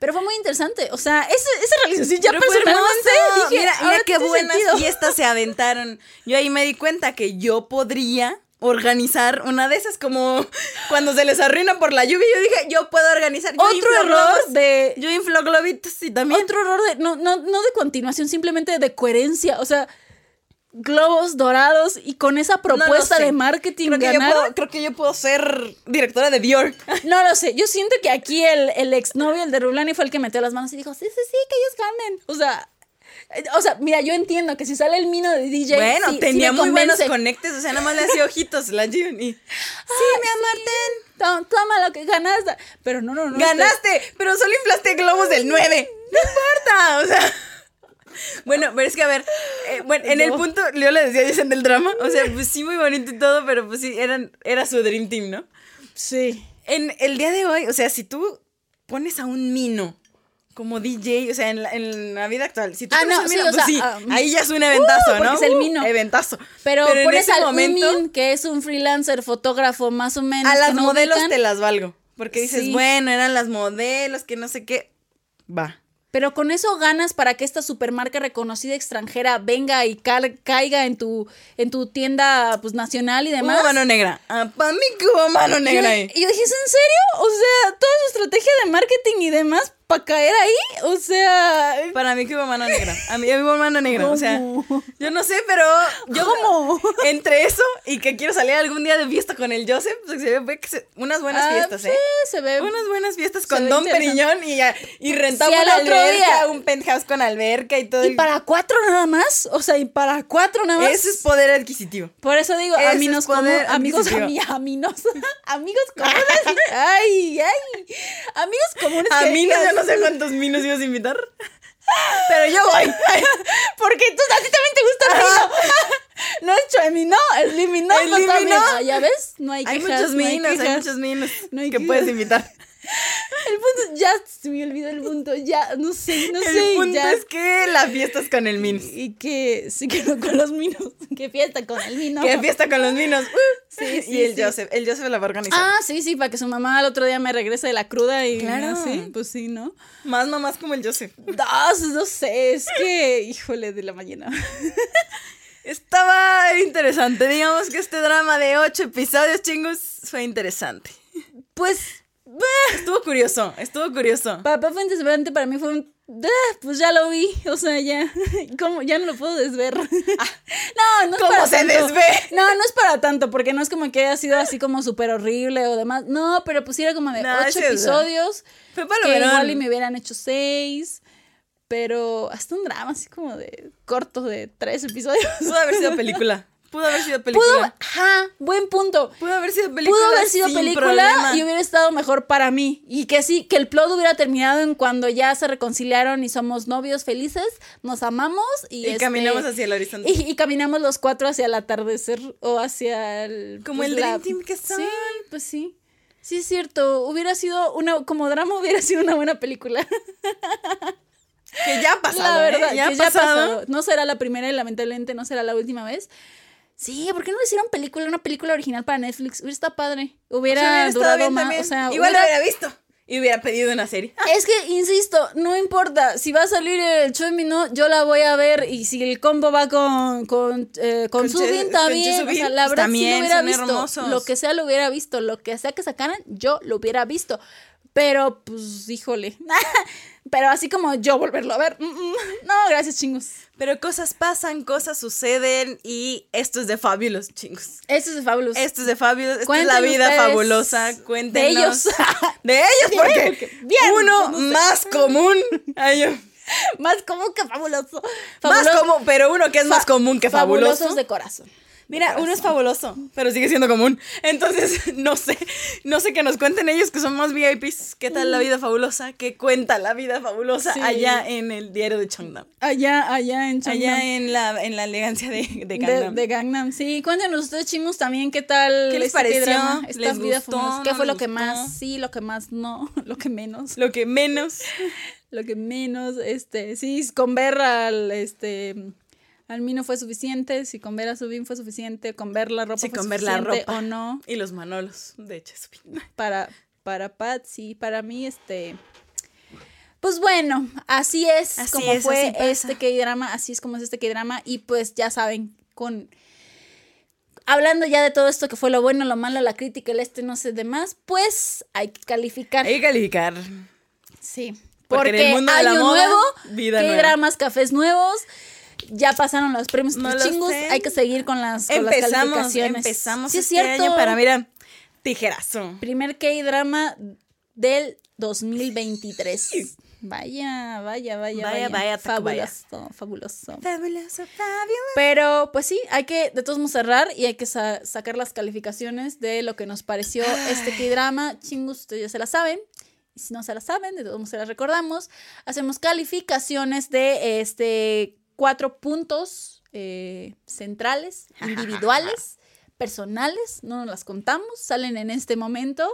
S2: Pero fue muy interesante. O sea, esa, esa realización ya personalmente dije,
S1: mira, mira qué buenas
S2: sentido.
S1: fiestas se aventaron. Yo ahí me di cuenta que yo podría organizar una de esas como cuando se les arruina por la lluvia. Yo dije, yo puedo organizar. Yo
S2: Otro error
S1: globos,
S2: de...
S1: Yo inflo globitos y también.
S2: Otro error de... No, no, no de continuación, simplemente de coherencia. O sea, globos dorados y con esa propuesta de marketing
S1: Creo que, yo
S2: ganaron.
S1: puedo, creo que yo puedo ser directora de Dior.
S2: No lo sé, yo siento que aquí el, el exnovio, el de Rulani, fue el que metió las manos y dijo, sí, sí, sí, que ellos ganen. O sea, eh, o sea, mira, yo entiendo que si sale el mino de DJ,
S1: bueno,
S2: sí- sí
S1: tenía muy buenos conectes. O sea, nada más le hacía ojitos la June y... Sí, mi amor, ten.
S2: Toma, toma lo que ganaste. Pero no, no, no.
S1: Ganaste, pero solo inflaste globos del 9. No importa, o sea. Bueno, pero es que a ver, eh, bueno, en el punto, yo le decía, dicen del drama, o sea, pues sí, muy bonito y todo, pero pues sí, eran, era su Dream Team, ¿no?
S2: Sí.
S1: En el día de hoy, o sea, si tú pones a un mino como DJ, o sea, en la, en la vida actual, si tú
S2: Ah,
S1: pones
S2: no,
S1: a un
S2: sí,
S1: mino,
S2: o
S1: pues
S2: sea,
S1: sí,
S2: ah,
S1: ahí ya es un eventazo,
S2: uh, porque
S1: ¿no?
S2: es el
S1: Uh,
S2: mino.
S1: eventazo.
S2: Pero, pones al
S1: momento,
S2: que es un freelancer, fotógrafo, más o menos.
S1: a las
S2: no
S1: modelos
S2: ubican,
S1: te las valgo, porque dices,
S2: Sí.
S1: bueno, eran las modelos, que no sé qué, va.
S2: Pero con eso ganas para que esta supermarca reconocida extranjera venga y cal- caiga en tu, en tu tienda pues, nacional y demás.
S1: Hubo mano negra. Ah, para mí que hubo mano
S2: Y yo,
S1: negra ahí.
S2: y yo dije, ¿es en serio? O sea, toda su estrategia de marketing y demás para caer ahí. O sea,
S1: Para mí que hubo mano negra. A mí hubo mano negra. O sea, yo no sé, pero yo
S2: ¿Cómo?
S1: entre eso y que quiero salir algún día de fiesta con el Joseph, pues se ve que se- unas buenas
S2: Ah,
S1: fiestas,
S2: sí,
S1: ¿eh?
S2: se ve.
S1: Unas buenas fiestas con Don. Periñón y, ya- y rentamos
S2: Sí,
S1: una alberca, un penthouse con alberca y todo.
S2: Y
S1: el-
S2: para cuatro nada más. O sea, y para cuatro nada más.
S1: Eso es poder adquisitivo.
S2: Por eso digo,
S1: es poder
S2: comunes, amigos, aminos, amigos comunes. Ay, ay. Amigos comunes.
S1: A mí no, no sé cuántos minos ibas a invitar. Pero yo voy.
S2: Porque tú, a ti también te gusta el. No es Choemi, no, es Limi, no, pues
S1: Limi, no.
S2: Ah, ¿Ya ves? No hay
S1: Hay
S2: quejas,
S1: muchos
S2: no hay
S1: minos, hay muchos minos
S2: No hay
S1: que puedes invitar.
S2: El punto, ya se me olvidó el punto, ya, no sé, no
S1: el
S2: sé,
S1: punto
S2: ya.
S1: es que la fiesta es con el minos.
S2: Y que sí que no con los minos, que fiesta con el vino.
S1: Que fiesta con los minos.
S2: Sí, sí,
S1: y el
S2: sí.
S1: Joseph, el Joseph la va a organizar.
S2: Ah, sí, sí, para que su mamá el otro día me regrese de la cruda y
S1: Claro.
S2: sí, pues sí, ¿no?
S1: Más mamás como el Joseph.
S2: No, no sé, es que, híjole, de la mañana.
S1: Estaba interesante. Digamos que este drama de ocho episodios, chingos, fue interesante.
S2: Pues,
S1: Estuvo curioso, estuvo curioso.
S2: Papá fue interesante, para mí fue un... "Ah, Pues ya lo vi, o sea, ya, ¿cómo? Ya no lo puedo desver. no, no es
S1: ¿Cómo
S2: para
S1: se
S2: tanto.
S1: desve?
S2: No, no es para tanto, porque no es como que haya sido así como súper horrible o demás. No, pero pues era como de
S1: No,
S2: ocho episodios,
S1: Fue para
S2: que igual y me hubieran hecho seis, pero hasta un drama así como de corto de tres episodios.
S1: Pudo haber sido película. Pudo haber sido película.
S2: Pudo, ajá, buen punto.
S1: Pudo haber sido película.
S2: Pudo haber sido
S1: sin
S2: película
S1: problema.
S2: y hubiera estado mejor para mí. Y que sí, que el plot hubiera terminado en cuando ya se reconciliaron y somos novios felices, nos amamos y,
S1: Y
S2: este,
S1: caminamos hacia el horizonte.
S2: y, y caminamos los cuatro hacia el atardecer o hacia el.
S1: Como
S2: pues,
S1: el Dream Team que son.
S2: Sí, pues sí. Sí, es cierto. Hubiera sido una. Como drama, hubiera sido una buena película.
S1: Que ya ha pasado.
S2: la verdad,
S1: ¿eh? Ya
S2: que
S1: ha
S2: ya ha
S1: pasado.
S2: No será la primera y lamentablemente no será la última vez. Sí, ¿por qué no le hicieron película, una película original para Netflix? Hubiera estado padre. Hubiera,
S1: O sea, hubiera estado
S2: durado más.
S1: también.
S2: O sea,
S1: Igual
S2: hubiera-
S1: lo hubiera visto. Y hubiera pedido una serie.
S2: Es que, insisto, no importa. Si va a salir el Chomino, yo la voy a ver. Y si el combo va con, con, eh, con,
S1: Con
S2: Subin,
S1: Che-
S2: también.
S1: con
S2: O sea, la
S1: pues
S2: verdad sí
S1: también
S2: lo hubiera visto.
S1: hermosos.
S2: Lo que sea lo hubiera visto. Lo que sea que sacaran, yo lo hubiera visto. Pero, pues, híjole. Pero así como yo volverlo a ver. mm, mm, No, gracias, chingos.
S1: Pero cosas pasan, cosas suceden y esto es de Fabulous, chingos.
S2: Esto es de Fabulous.
S1: Esto es de Fabulous, esta es la vida fabulosa,
S2: de
S1: cuéntenos.
S2: ellos.
S1: De ellos, porque
S2: bien,
S1: uno
S2: no sé.
S1: más común. Ay, yo-
S2: más común que fabuloso.
S1: más común, pero uno que es más común que fabuloso.
S2: Fabulosos de corazón.
S1: Mira, uno es fabuloso, pero sigue siendo común. Entonces, no sé, no sé que nos cuenten ellos que son más VIPs. ¿Qué tal la vida fabulosa? ¿Qué cuenta la vida fabulosa
S2: Sí.
S1: allá en el diario de Cheongdam?
S2: Allá, allá en Changnam.
S1: Allá en la, en la elegancia de, de Gangnam.
S2: de Gangnam. Sí, cuéntenos ustedes chingos también qué tal
S1: ¿Qué les pareció?
S2: K-drama, esta
S1: ¿Les
S2: vida
S1: gustó?
S2: fabulosa. ¿Qué
S1: ¿No
S2: fue lo que más? Sí, lo que más no, lo que menos.
S1: Lo que menos.
S2: Lo que menos, este, sí, con ver al este al Mino fue suficiente, si con ver a Subin fue suficiente, con ver la ropa fue
S1: con ver la
S2: suficiente
S1: ropa.
S2: o no.
S1: Y los manolos de Chesupin.
S2: Para, para Pat, sí, para mí, este. Pues bueno, así es
S1: Así
S2: como
S1: es,
S2: fue este K-drama, así es como es este K-drama y pues ya saben, con hablando ya de todo esto que fue lo bueno, lo malo, la crítica, el este no sé demás, pues hay que calificar.
S1: Hay que calificar.
S2: Sí,
S1: Porque
S2: porque,
S1: en el mundo de
S2: hay
S1: la
S2: un
S1: moda,
S2: nuevo,
S1: vida nueva.
S2: K-dramas, cafés nuevos. Ya pasaron los premios
S1: No
S2: los chingos,
S1: sé.
S2: hay que seguir con las, con las
S1: Empezamos,
S2: calificaciones.
S1: empezamos
S2: sí, es
S1: este
S2: cierto.
S1: año para, mira, tijerazo.
S2: Primer K-drama del 2023. Vaya, vaya, vaya,
S1: Vaya,
S2: vaya.
S1: vaya, taco, vaya.
S2: fabuloso, fabuloso.
S1: Fabuloso, fabuloso.
S2: Pero pues sí, hay que de todos modos cerrar y hay que sa- sacar las calificaciones de lo que nos pareció este K-drama. Chingus, ustedes ya se la saben. Y si no se la saben, de todos modos se las recordamos. Hacemos calificaciones de este cuatro puntos eh, centrales, individuales, personales. No nos las contamos, salen en este momento.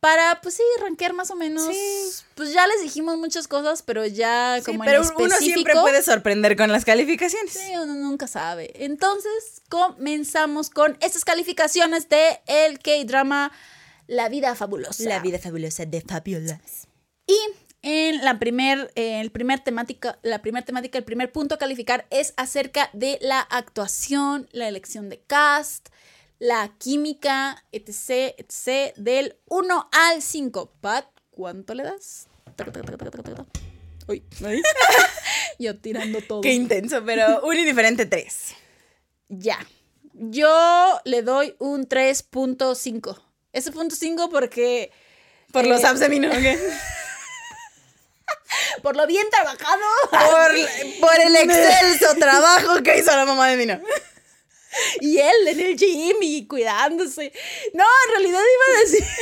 S2: Para, pues sí, rankear más o menos.
S1: Sí.
S2: Pues ya les dijimos muchas cosas, pero ya
S1: Sí,
S2: como
S1: pero
S2: en
S1: uno siempre
S2: específico-
S1: puede sorprender con las calificaciones.
S2: Sí, uno nunca sabe. Entonces, comenzamos con estas calificaciones de el K-drama La vida fabulosa.
S1: fabulosa de Fabiola.
S2: Y en la primer, eh, el primer temática, la primera temática, el primer punto a calificar es acerca de la actuación, la elección de cast, la química, etc, etc, del 1 al 5. Pat, ¿cuánto le das? Uy, yo tirando todo.
S1: Qué intenso, pero un indiferente 3.
S2: Ya. Yo le doy un 3.5. Ese punto 5 porque
S1: Por
S2: Eh,
S1: los apps de mi.
S2: por lo bien trabajado.
S1: Por, por el excelso trabajo que hizo la mamá de mi novia.
S2: Y él en el gym y cuidándose. No, en realidad iba a decir.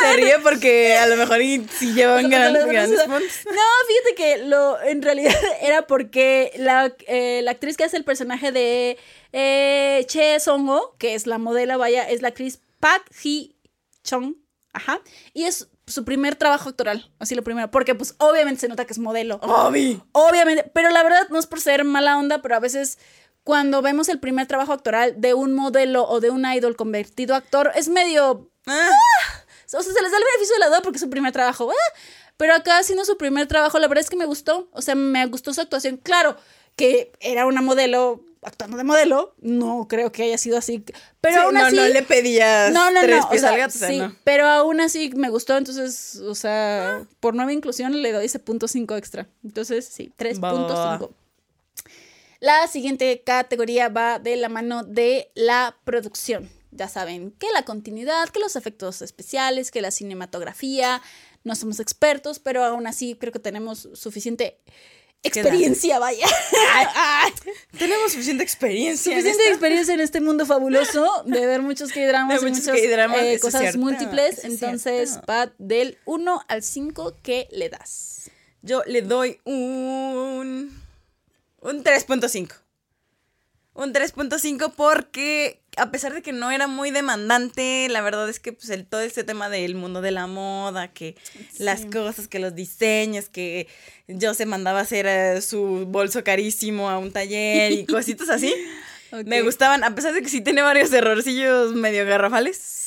S1: Se ríe porque a lo mejor si llevan gran- grandes.
S2: No, fíjate que lo en realidad era porque la, eh, la actriz que hace el personaje de eh, Che Songo, que es la modelo, vaya, es la actriz Park Hee Chong. Ajá. Y es su primer trabajo actoral. Así lo primero. Porque, pues, obviamente se nota que es modelo.
S1: Obi.
S2: Obviamente, pero la verdad no es por ser mala onda, pero a veces cuando vemos el primer trabajo actoral de un modelo o de un idol convertido a actor, es medio...
S1: Ah,
S2: O sea, se les da el beneficio de la duda porque es su primer trabajo. ah, Pero acá, siendo su primer trabajo, la verdad es que me gustó. O sea, me gustó su actuación. Claro que era una modelo actuando de modelo. No creo que haya sido así. Pero
S1: sí,
S2: aún
S1: no,
S2: así...
S1: no le pedías
S2: No, no,
S1: tres
S2: no. O sea,
S1: al gato,
S2: sí,
S1: no.
S2: pero aún así me gustó. Entonces, o sea, por nueva inclusión le doy ese punto 5 extra. Entonces, sí,
S1: Va, va, va.
S2: 3.5. La siguiente categoría va de la mano de la producción. Ya saben, que la continuidad, que los efectos especiales, que la cinematografía. No somos expertos, pero aún así creo que tenemos suficiente experiencia, vaya.
S1: Tenemos suficiente experiencia. en
S2: Suficiente experiencia en este mundo fabuloso de ver muchos K-dramas
S1: De
S2: y muchas eh, cosas
S1: cierto,
S2: múltiples. Entonces. Pat, del 1 al 5, ¿qué le das?
S1: Yo le doy un. Un 3.5. Un 3.5 porque, a pesar de que no era muy demandante, la verdad es que pues, el, todo este tema del mundo de la moda, que las cosas, que los diseños, que yo se mandaba a hacer eh, su bolso carísimo a un taller y cositas así, me gustaban, a pesar de que sí tiene varios errorcillos medio garrafales.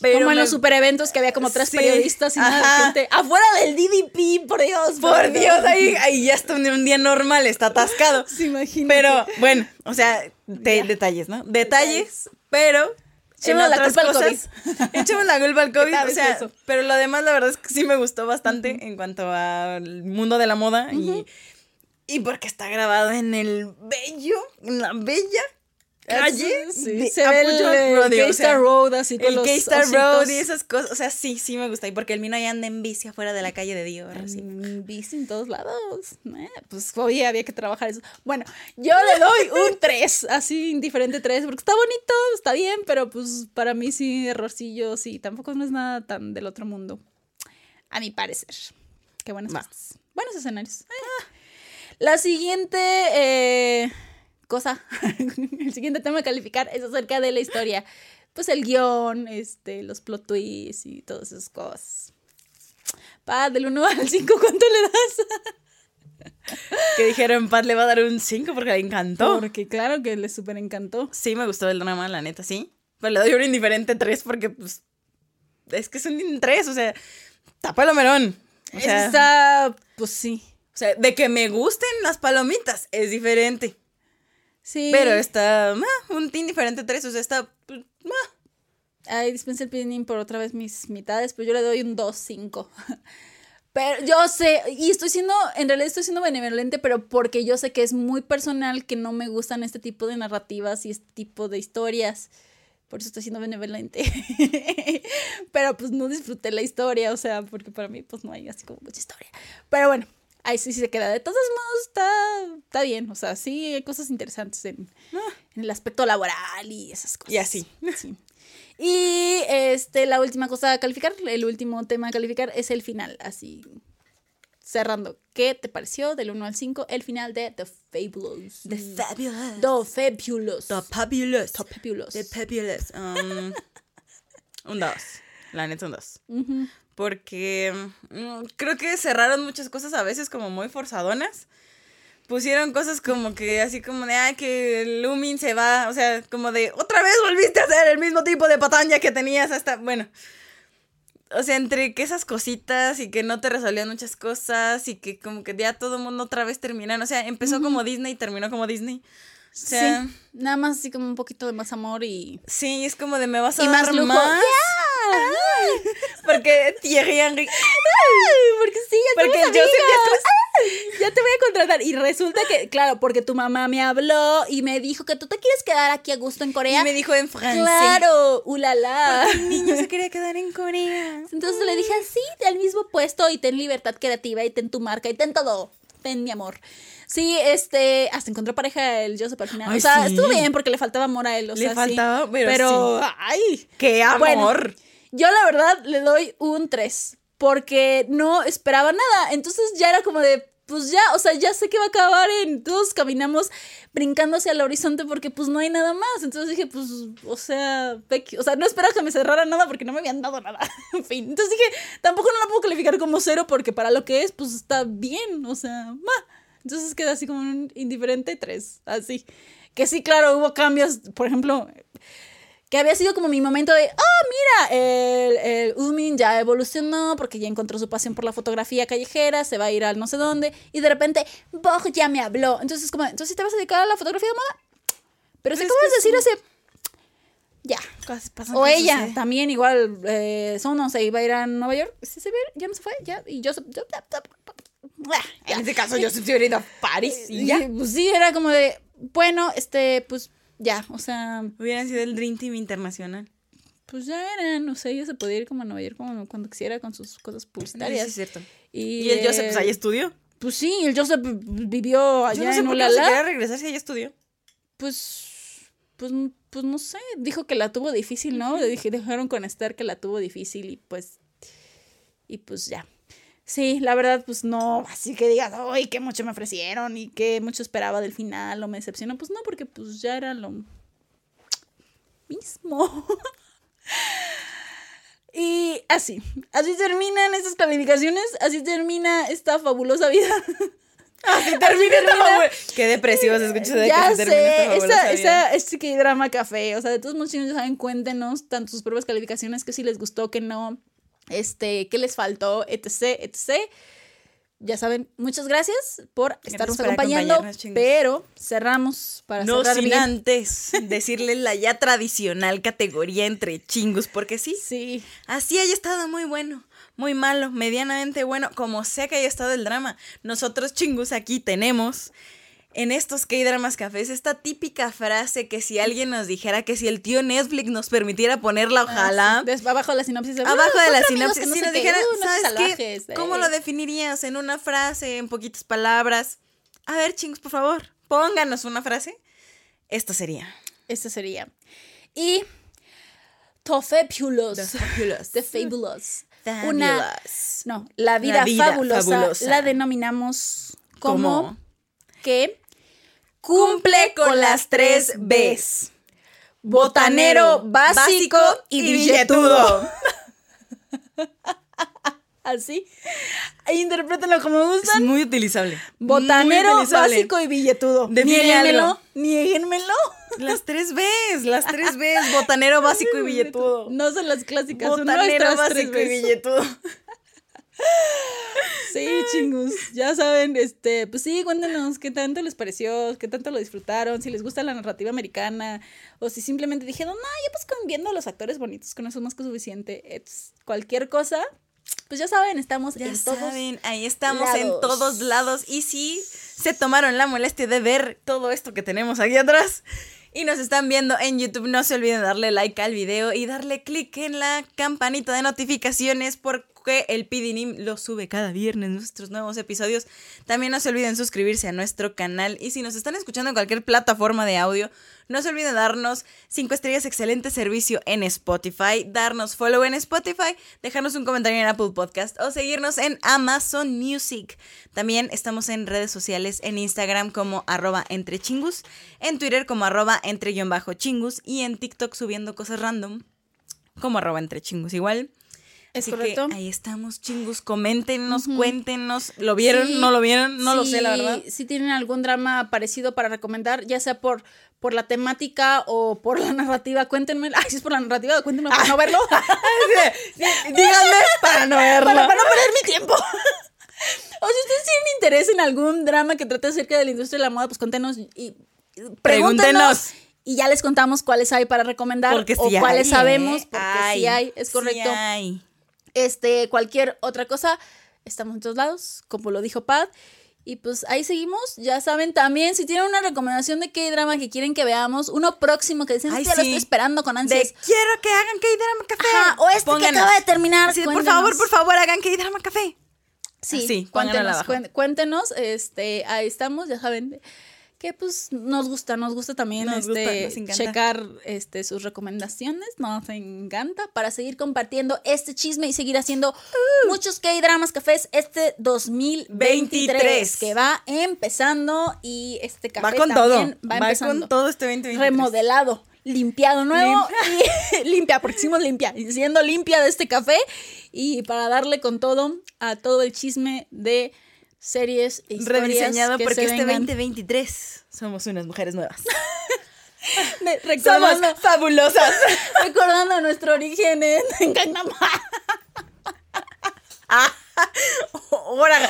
S1: Pero
S2: como en
S1: me-
S2: los super eventos que había como tres
S1: Sí,
S2: periodistas y nada gente. Afuera del DDP, por Dios.
S1: Por Dios, ahí, ahí ya está un, un día normal, está atascado.
S2: Se imagina.
S1: Pero bueno, o sea, de- detalles, ¿no? Detalles, pero en
S2: Echémosle la culpa al
S1: cosas. Echemos la culpa al COVID, o sea,
S2: eso?
S1: pero lo demás la verdad es que sí me gustó bastante en cuanto al mundo de la moda y, y porque está grabado en el bello, en la bella calle
S2: Sí, se ve el, el K-Star Road así con
S1: el
S2: los
S1: K-Star. Road y esas cosas, o sea, sí, sí me gusta y porque el mío ahí anda en bici afuera de la calle de Dior, así.
S2: En bici en todos lados. Eh, pues oye, había que trabajar eso. Bueno, yo le doy un 3, así indiferente 3, porque está bonito, está bien, pero pues para mí sí, errorcillos y tampoco no es nada tan del otro mundo. A mi parecer. Qué buenas cosas. Buenos escenarios. Eh. La siguiente eh, cosa, el siguiente tema a calificar es acerca de la historia. Pues el guion, este, los plot twists y todas esas cosas. Pa, del 1 al 5, ¿cuánto le das?
S1: Que dijeron, Pat le va a dar un 5 porque le encantó.
S2: Porque claro que le súper encantó.
S1: Sí, me gustó el drama, la neta, sí. Pero le doy un indiferente 3 porque, pues, es que es un 3, o sea, Está palomerón. O
S2: Ese
S1: sea,
S2: está, pues sí.
S1: o sea, de que me gusten las palomitas es diferente.
S2: Sí.
S1: Pero está ah, un tin diferente tres, o sea, está pues, ah.
S2: Ay, dispensa el pinning por otra vez mis mitades, pero yo le doy un 2-5. Pero yo sé, y estoy siendo, en realidad estoy siendo benevolente, pero porque yo sé que es muy personal que no me gustan este tipo de narrativas y este tipo de historias. Por eso estoy siendo benevolente. pero pues no disfruté la historia, o sea, porque para mí pues no hay así como mucha historia. Pero bueno, ahí sí, sí se queda. De todos modos, está, está bien, o sea, sí hay cosas interesantes en, en el aspecto laboral y esas cosas.
S1: Y así.
S2: Sí. Y este, la última cosa a calificar, el último tema a calificar es el final, así cerrando. ¿Qué te pareció del 1 al 5 el final de The Fabulous?
S1: The fabulous.
S2: The Fabulous.
S1: The fabulous.
S2: The Fabulous.
S1: The fabulous. Um, un dos. La neta, un dos.
S2: Ujú.
S1: Porque mm, creo que cerraron muchas cosas a veces como muy forzadonas. Pusieron cosas como que así como de, ah, que Lumin se va, o sea, como de, otra vez volviste a hacer el mismo tipo de patanya que tenías hasta, bueno. O sea, entre que esas cositas y que no te resolvían muchas cosas y que como que ya todo el mundo otra vez terminaron. O sea, empezó como Disney y terminó como Disney. O sea,
S2: sí, nada más así como un poquito de más amor y...
S1: sí, es como de me vas a
S2: Y más
S1: dar
S2: lujo.
S1: más. Porque Thierry Henry.
S2: porque sí, ya
S1: Porque yo.
S2: Ya te voy a contratar. Y resulta que, claro, porque tu mamá me habló y me dijo que tú te quieres quedar aquí a gusto en Corea.
S1: Y me dijo en francés.
S2: Claro, ulala.
S1: El niño se quería quedar en Corea.
S2: Entonces le dije, sí, al mismo puesto y ten libertad creativa y ten tu marca y ten todo. Ten mi amor. Sí, este, hasta encontró pareja el Joseph al final.
S1: Ay,
S2: o sea,
S1: sí.
S2: estuvo bien porque le faltaba amor a él. O
S1: Le
S2: sea, sí.
S1: faltaba, pero
S2: pero
S1: sí.
S2: ay.
S1: ¡Qué amor!
S2: Bueno, yo la verdad le doy un 3 porque no esperaba nada. Entonces ya era como de, pues ya, o sea, ya sé que va a acabar en todos caminamos brincando hacia el horizonte porque pues no hay nada más. Entonces dije, pues, o sea, o sea, no esperaba que me cerrara nada porque no me habían dado nada. en fin, entonces dije, tampoco no la puedo calificar como cero porque para lo que es, pues está bien, o sea, ma. Entonces queda así como un indiferente 3, así. Que sí, claro, hubo cambios, por ejemplo, que había sido como mi momento de, oh, mira, el, el Usmin ya evolucionó porque ya encontró su pasión por la fotografía callejera, se va a ir al no sé dónde, y de repente, Bog ya me habló. Entonces, como, entonces ¿sí te vas a dedicar a la fotografía de moda. Pero si
S1: Pues es
S2: acabas de decir hace... Ya. O ella también, igual, eh, Sono se iba a ir a Nueva York. ¿Sí se ve? Ya no se fue, ya. Y yo...
S1: En este caso, yo se hubiera ido a París y ya.
S2: Pues sí, era como de, bueno, este, pues ya, o sea,
S1: Hubieran sido el Dream Team internacional.
S2: pues ya eran, o sea, ella se podía ir como a Nueva York como cuando quisiera con sus cosas
S1: Sí,
S2: publicitarias.
S1: es cierto.
S2: Y,
S1: Y el Joseph, pues ahí estudió.
S2: Pues sí, el Joseph vivió
S1: Yo
S2: allá
S1: no sé
S2: en
S1: por qué no se
S2: Ulala.
S1: quería regresar si ella estudió.
S2: Pues, pues, pues no sé, dijo que la tuvo difícil, ¿no? Le dije, dejaron con Esther que la tuvo difícil y pues, y pues ya. Sí, la verdad, pues no, así que digas, ay, qué mucho me ofrecieron y qué mucho esperaba del final o me decepcionó. Pues no, porque pues ya era lo mismo. y así, así terminan estas calificaciones, así termina esta fabulosa vida.
S1: Así termina esta fabula. Qué depresivo se escucha de
S2: ya
S1: que se termina esta
S2: sé, esa, esa, este que drama café. O sea, de todos modos, si no saben, cuéntenos tanto sus propias calificaciones, que si les gustó, que no, este, qué les faltó, etc, etc. Ya saben, muchas gracias por estarnos
S1: por
S2: acompañando, pero cerramos para
S1: No
S2: cerrar
S1: sin
S2: bien.
S1: antes decirle la ya tradicional categoría entre chingos, porque sí,
S2: Sí,
S1: así haya estado muy bueno, muy malo, medianamente bueno, como sea que haya estado el drama. Nosotros chingos aquí tenemos en estos K-Dramas Cafés esta típica frase que si alguien nos dijera que si el tío Netflix nos permitiera ponerla, ojalá.
S2: Des- abajo de la sinopsis. de,
S1: Abajo
S2: "Ah,
S1: de la sinopsis,
S2: no
S1: si nos
S2: qué,
S1: dijeran,
S2: uh,
S1: ¿sabes qué?
S2: salvajes,
S1: ¿Cómo
S2: eh".
S1: lo definirías en una frase, en poquitas palabras? A ver, chingos, por favor, pónganos una frase. Esto sería.
S2: Este sería. Y Tofepulos.
S1: The Fabulous.
S2: The Fabulous. Una,
S1: Fabulous.
S2: no, la vida,
S1: La vida
S2: fabulosa,
S1: fabulosa.
S2: la denominamos como
S1: Como
S2: que
S1: cumple con las tres Bs.
S2: botanero, básico, y billetudo. Así. Interprétenlo como
S1: Es
S2: gustan.
S1: muy utilizable.
S2: Botanero,
S1: Muy utilizable.
S2: básico y billetudo. Niéguenmelo. Niéguenmelo.
S1: Las tres Bs, las tres Bs. Botanero, básico y billetudo.
S2: No son las clásicas, son
S1: Botanero,
S2: nuestras
S1: básico
S2: tres
S1: y billetudo.
S2: Sí, chingus. Ya saben, este, pues sí, cuéntenos qué tanto les pareció, qué tanto lo disfrutaron, si les gusta la narrativa americana, o si simplemente dijeron, no, ya pues con viendo a los actores bonitos, con eso es más que suficiente. Es cualquier cosa, pues ya saben, estamos
S1: Ya
S2: en todos.
S1: saben, ahí estamos en todos lados. Y si se tomaron la molestia de ver todo esto que tenemos aquí atrás y nos están viendo en YouTube, no se olviden darle like al video y darle click en la campanita de notificaciones porque el PDNIM lo sube cada viernes nuestros nuevos episodios. También no se olviden suscribirse a nuestro canal y si nos están escuchando en cualquier plataforma de audio, no se olviden darnos 5 estrellas, excelente servicio en Spotify, darnos follow en Spotify, dejarnos un comentario en Apple Podcast o seguirnos en Amazon Music. También estamos en redes sociales, en Instagram como arroba entre chingus, en Twitter como arroba entre chingus y en TikTok subiendo cosas random como arroba entre chingus igual.
S2: Es
S1: Así
S2: correcto.
S1: que ahí estamos, chingus. Coméntenos, cuéntenos. ¿Lo vieron?
S2: Sí,
S1: ¿No lo vieron? No lo
S2: sí,
S1: sé, la verdad.
S2: Si tienen algún drama parecido para recomendar, ya sea por, por la temática o por la narrativa, cuéntenme. Ay, si es por la narrativa, cuéntenme para no verlo.
S1: Díganme para no verlo.
S2: para, para no perder mi tiempo. O si ustedes tienen interés en algún drama que trate acerca de la industria de la moda, pues cuéntenos y
S1: Pregúntenos.
S2: Y ya les contamos cuáles hay para recomendar
S1: Porque
S2: o
S1: sí
S2: cuáles
S1: hay,
S2: sabemos,
S1: ¿eh?
S2: porque
S1: Hay,
S2: sí hay, es
S1: sí
S2: correcto.
S1: hay.
S2: Este, cualquier otra cosa, estamos en todos lados, como lo dijo Pat. Y pues ahí seguimos, ya saben también, si tienen una recomendación de qué drama que quieren que veamos, uno próximo que dicen,
S1: Ay,
S2: "Hostia, lo
S1: sí.
S2: estoy esperando con
S1: De
S2: ansias.
S1: quiero que hagan K-Drama Café.
S2: Ajá, o este
S1: Pónganos.
S2: que acaba de terminar.
S1: Por favor, por favor, hagan K-Drama Café.
S2: Sí,
S1: pónganlo
S2: cuéntenos, cuéntenos, este, ahí estamos, ya saben que pues nos gusta, nos gusta también
S1: Nos gusta,
S2: este
S1: nos
S2: checar este sus recomendaciones, nos encanta para seguir compartiendo este chisme y seguir haciendo
S1: Uh.
S2: muchos K-dramas cafés este 2023
S1: 23.
S2: que va empezando y este café
S1: Va con todo.
S2: va,
S1: Va
S2: empezando
S1: con todo este 2023.
S2: remodelado, limpiado nuevo y limpia, porque hicimos limpia, siendo limpia de este café y para darle con todo a todo el chisme de series e historias
S1: Rediseñado
S2: que
S1: porque
S2: se
S1: este
S2: vengan.
S1: 2023 somos unas mujeres nuevas.
S2: Me-
S1: somos fabulosas.
S2: recordando nuestro origen en, en Gangnam
S1: Ahora.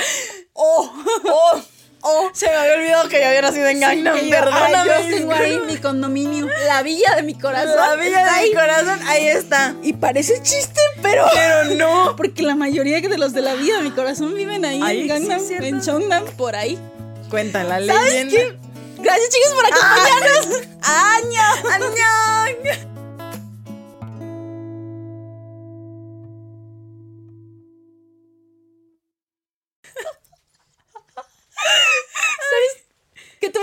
S1: Oh, oh, oh. Se me había olvidado que yo había nacido en Gangnam.
S2: Yo- ay,
S1: Perdóname.
S2: yo tengo ahí mi condominio, la villa de mi corazón.
S1: La villa de mi corazón, ahí está.
S2: Y parece chiste, pero.
S1: Pero no.
S2: Porque la mayoría de los de la vida de mi corazón viven ahí en
S1: sí,
S2: Gangnam, en Chongnam, por ahí.
S1: Cuenta la
S2: ¿Sabes
S1: leyenda.
S2: qué? Gracias, chicos, por acompañarnos.
S1: ¡Año! ¡Año!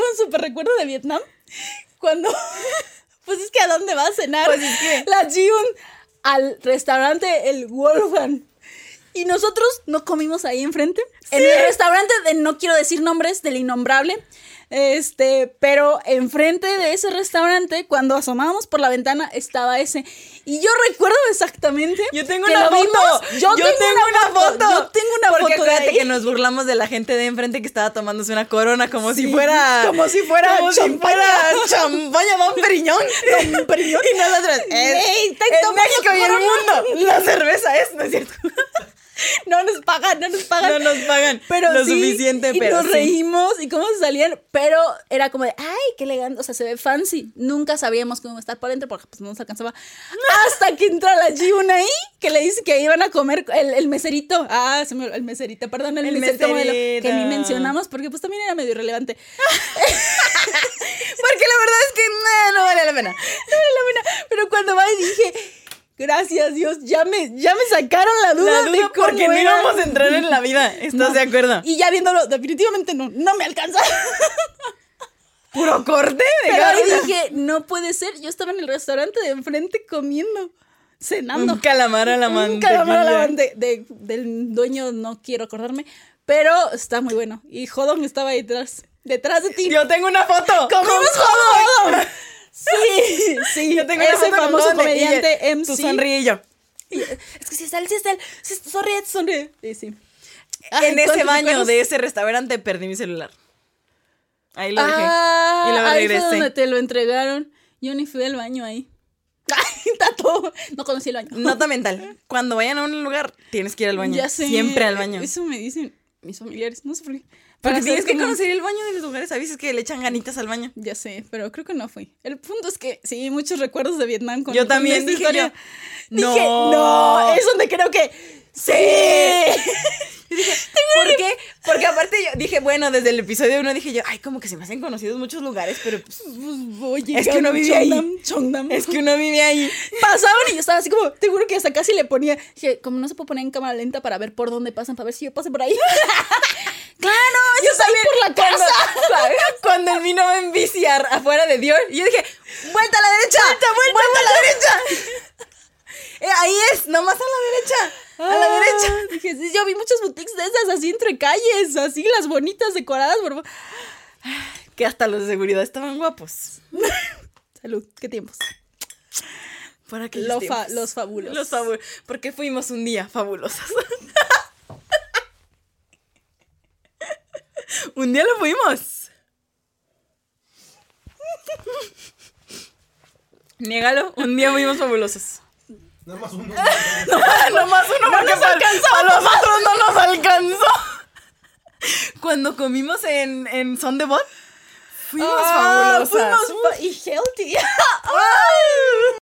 S2: Tuve un súper recuerdo de Vietnam. Cuando. Pues es que a dónde va a cenar
S1: Pues es que-
S2: la Jiun al restaurante El Wolfgang. Y nosotros no comimos ahí enfrente. En el restaurante de no quiero decir nombres del innombrable. Este, pero enfrente de ese restaurante, cuando asomábamos por la ventana, estaba ese. Y yo recuerdo exactamente.
S1: Yo tengo
S2: que
S1: una
S2: lo
S1: foto.
S2: vimos. Yo, tengo, una foto. Yo tengo una
S1: Porque
S2: foto de
S1: acuérdate
S2: ahí.
S1: que nos burlamos de la gente de enfrente que estaba tomándose una corona como si
S2: Sí,
S1: fuera.
S2: como si fuera
S1: como si
S2: champaña.
S1: fuera champaña Don Periñón. Don Periñón. Y nosotros. Es,
S2: Ey, está
S1: en México y el mundo. La cerveza es, ¿no es cierto?
S2: No nos pagan, no nos pagan.
S1: No nos pagan
S2: pero
S1: lo
S2: sí,
S1: suficiente,
S2: y
S1: pero
S2: nos
S1: sí.
S2: reímos y cómo se salían, pero era como de, ay, qué elegante, o sea, se ve fancy. Nunca sabíamos cómo estar por dentro porque pues no nos alcanzaba. Hasta que entra la Jiun ahí, que le dice que iban a comer el, el meserito. Ah, se me el meserito, perdón, el,
S1: El
S2: meserito, modelo,
S1: meserito.
S2: que ni mencionamos porque pues también era medio irrelevante.
S1: Porque la verdad es que nah, no vale la pena.
S2: No vale la pena. Pero cuando va y dije, gracias Dios, ya me, ya me sacaron la duda,
S1: La
S2: de cómo
S1: porque no íbamos a entrar en la vida. ¿Estás
S2: No.
S1: de acuerdo?
S2: Y ya viéndolo, definitivamente no, no me alcanza.
S1: Puro corte de
S2: Pero ahí dije, no puede ser. Yo estaba en el restaurante de enfrente comiendo, cenando.
S1: Un calamar a la
S2: Un
S1: mantequilla.
S2: calamar a la mante- de- del dueño, no quiero acordarme. Pero está muy bueno. Y Jodon estaba ahí detrás, detrás de ti.
S1: Yo tengo una foto.
S2: ¡Comimos Jodon! Sí, sí.
S1: Yo tengo
S2: ese famoso
S1: y
S2: comediante
S1: ella-
S2: MC.
S1: Tú sonríe y yo.
S2: Y- Es que si está él, si está él. Sí, sonríe, sonríe. Sí, sí. Ay,
S1: en ese
S2: ¿cuántos
S1: baño de ese restaurante perdí mi celular. Ahí lo dejé.
S2: Ah,
S1: Y
S2: ahí
S1: regresé.
S2: fue donde te lo entregaron. Yo ni fui al baño ahí. Tato. No conocí el baño.
S1: Nota mental. Cuando vayan a un lugar, tienes que ir al baño.
S2: Ya sé.
S1: Siempre al baño.
S2: Eso me dicen mis familiares. No sé por qué.
S1: Porque tienes que
S2: como-
S1: conocer el baño de los lugares. A veces que le echan ganitas al baño.
S2: Ya sé, pero creo que no fui. El punto es que sí, muchos recuerdos de Vietnam con
S1: Yo también
S2: esta
S1: dije
S2: historia.
S1: yo,
S2: Dije,
S1: no.
S2: no, es donde creo que sí.
S1: Yo dije, ¿por qué? Porque aparte yo dije, bueno, desde el episodio uno dije yo, ay, como que se me hacen conocidos muchos lugares, pero pues,
S2: Oye,
S1: Es que uno vive ahí. Es que uno vive ahí.
S2: pasaban y yo estaba así como, te juro que hasta casi le ponía, dije, como no se puede poner en cámara lenta para ver por dónde pasan, para ver si yo paso por ahí.
S1: Claro,
S2: yo salí por la casa.
S1: cuando el vino va en bici afuera de Dior, y yo dije, vuelta a la derecha, vuelta, a la derecha. Eh, ahí es, nomás a la derecha, a la derecha.
S2: Ah, Dije, sí, yo vi muchas boutiques de esas así entre calles, así las bonitas decoradas por
S1: Que hasta los de seguridad estaban guapos.
S2: Salud, qué tiempos. Lo fa-
S1: tiempos.
S2: los fabulosos.
S1: Los fabulosos. Porque fuimos un día fabulosos. Un día lo fuimos. Niégalo, un día fuimos fabulosos.
S3: Nada más uno.
S1: Nomás uno porque nos alcanzó. A los otros no nos alcanzó. Cuando comimos en, en Son de Bot, fuimos
S2: Ah,
S1: fabulosas.
S2: fuimos fa- y healthy.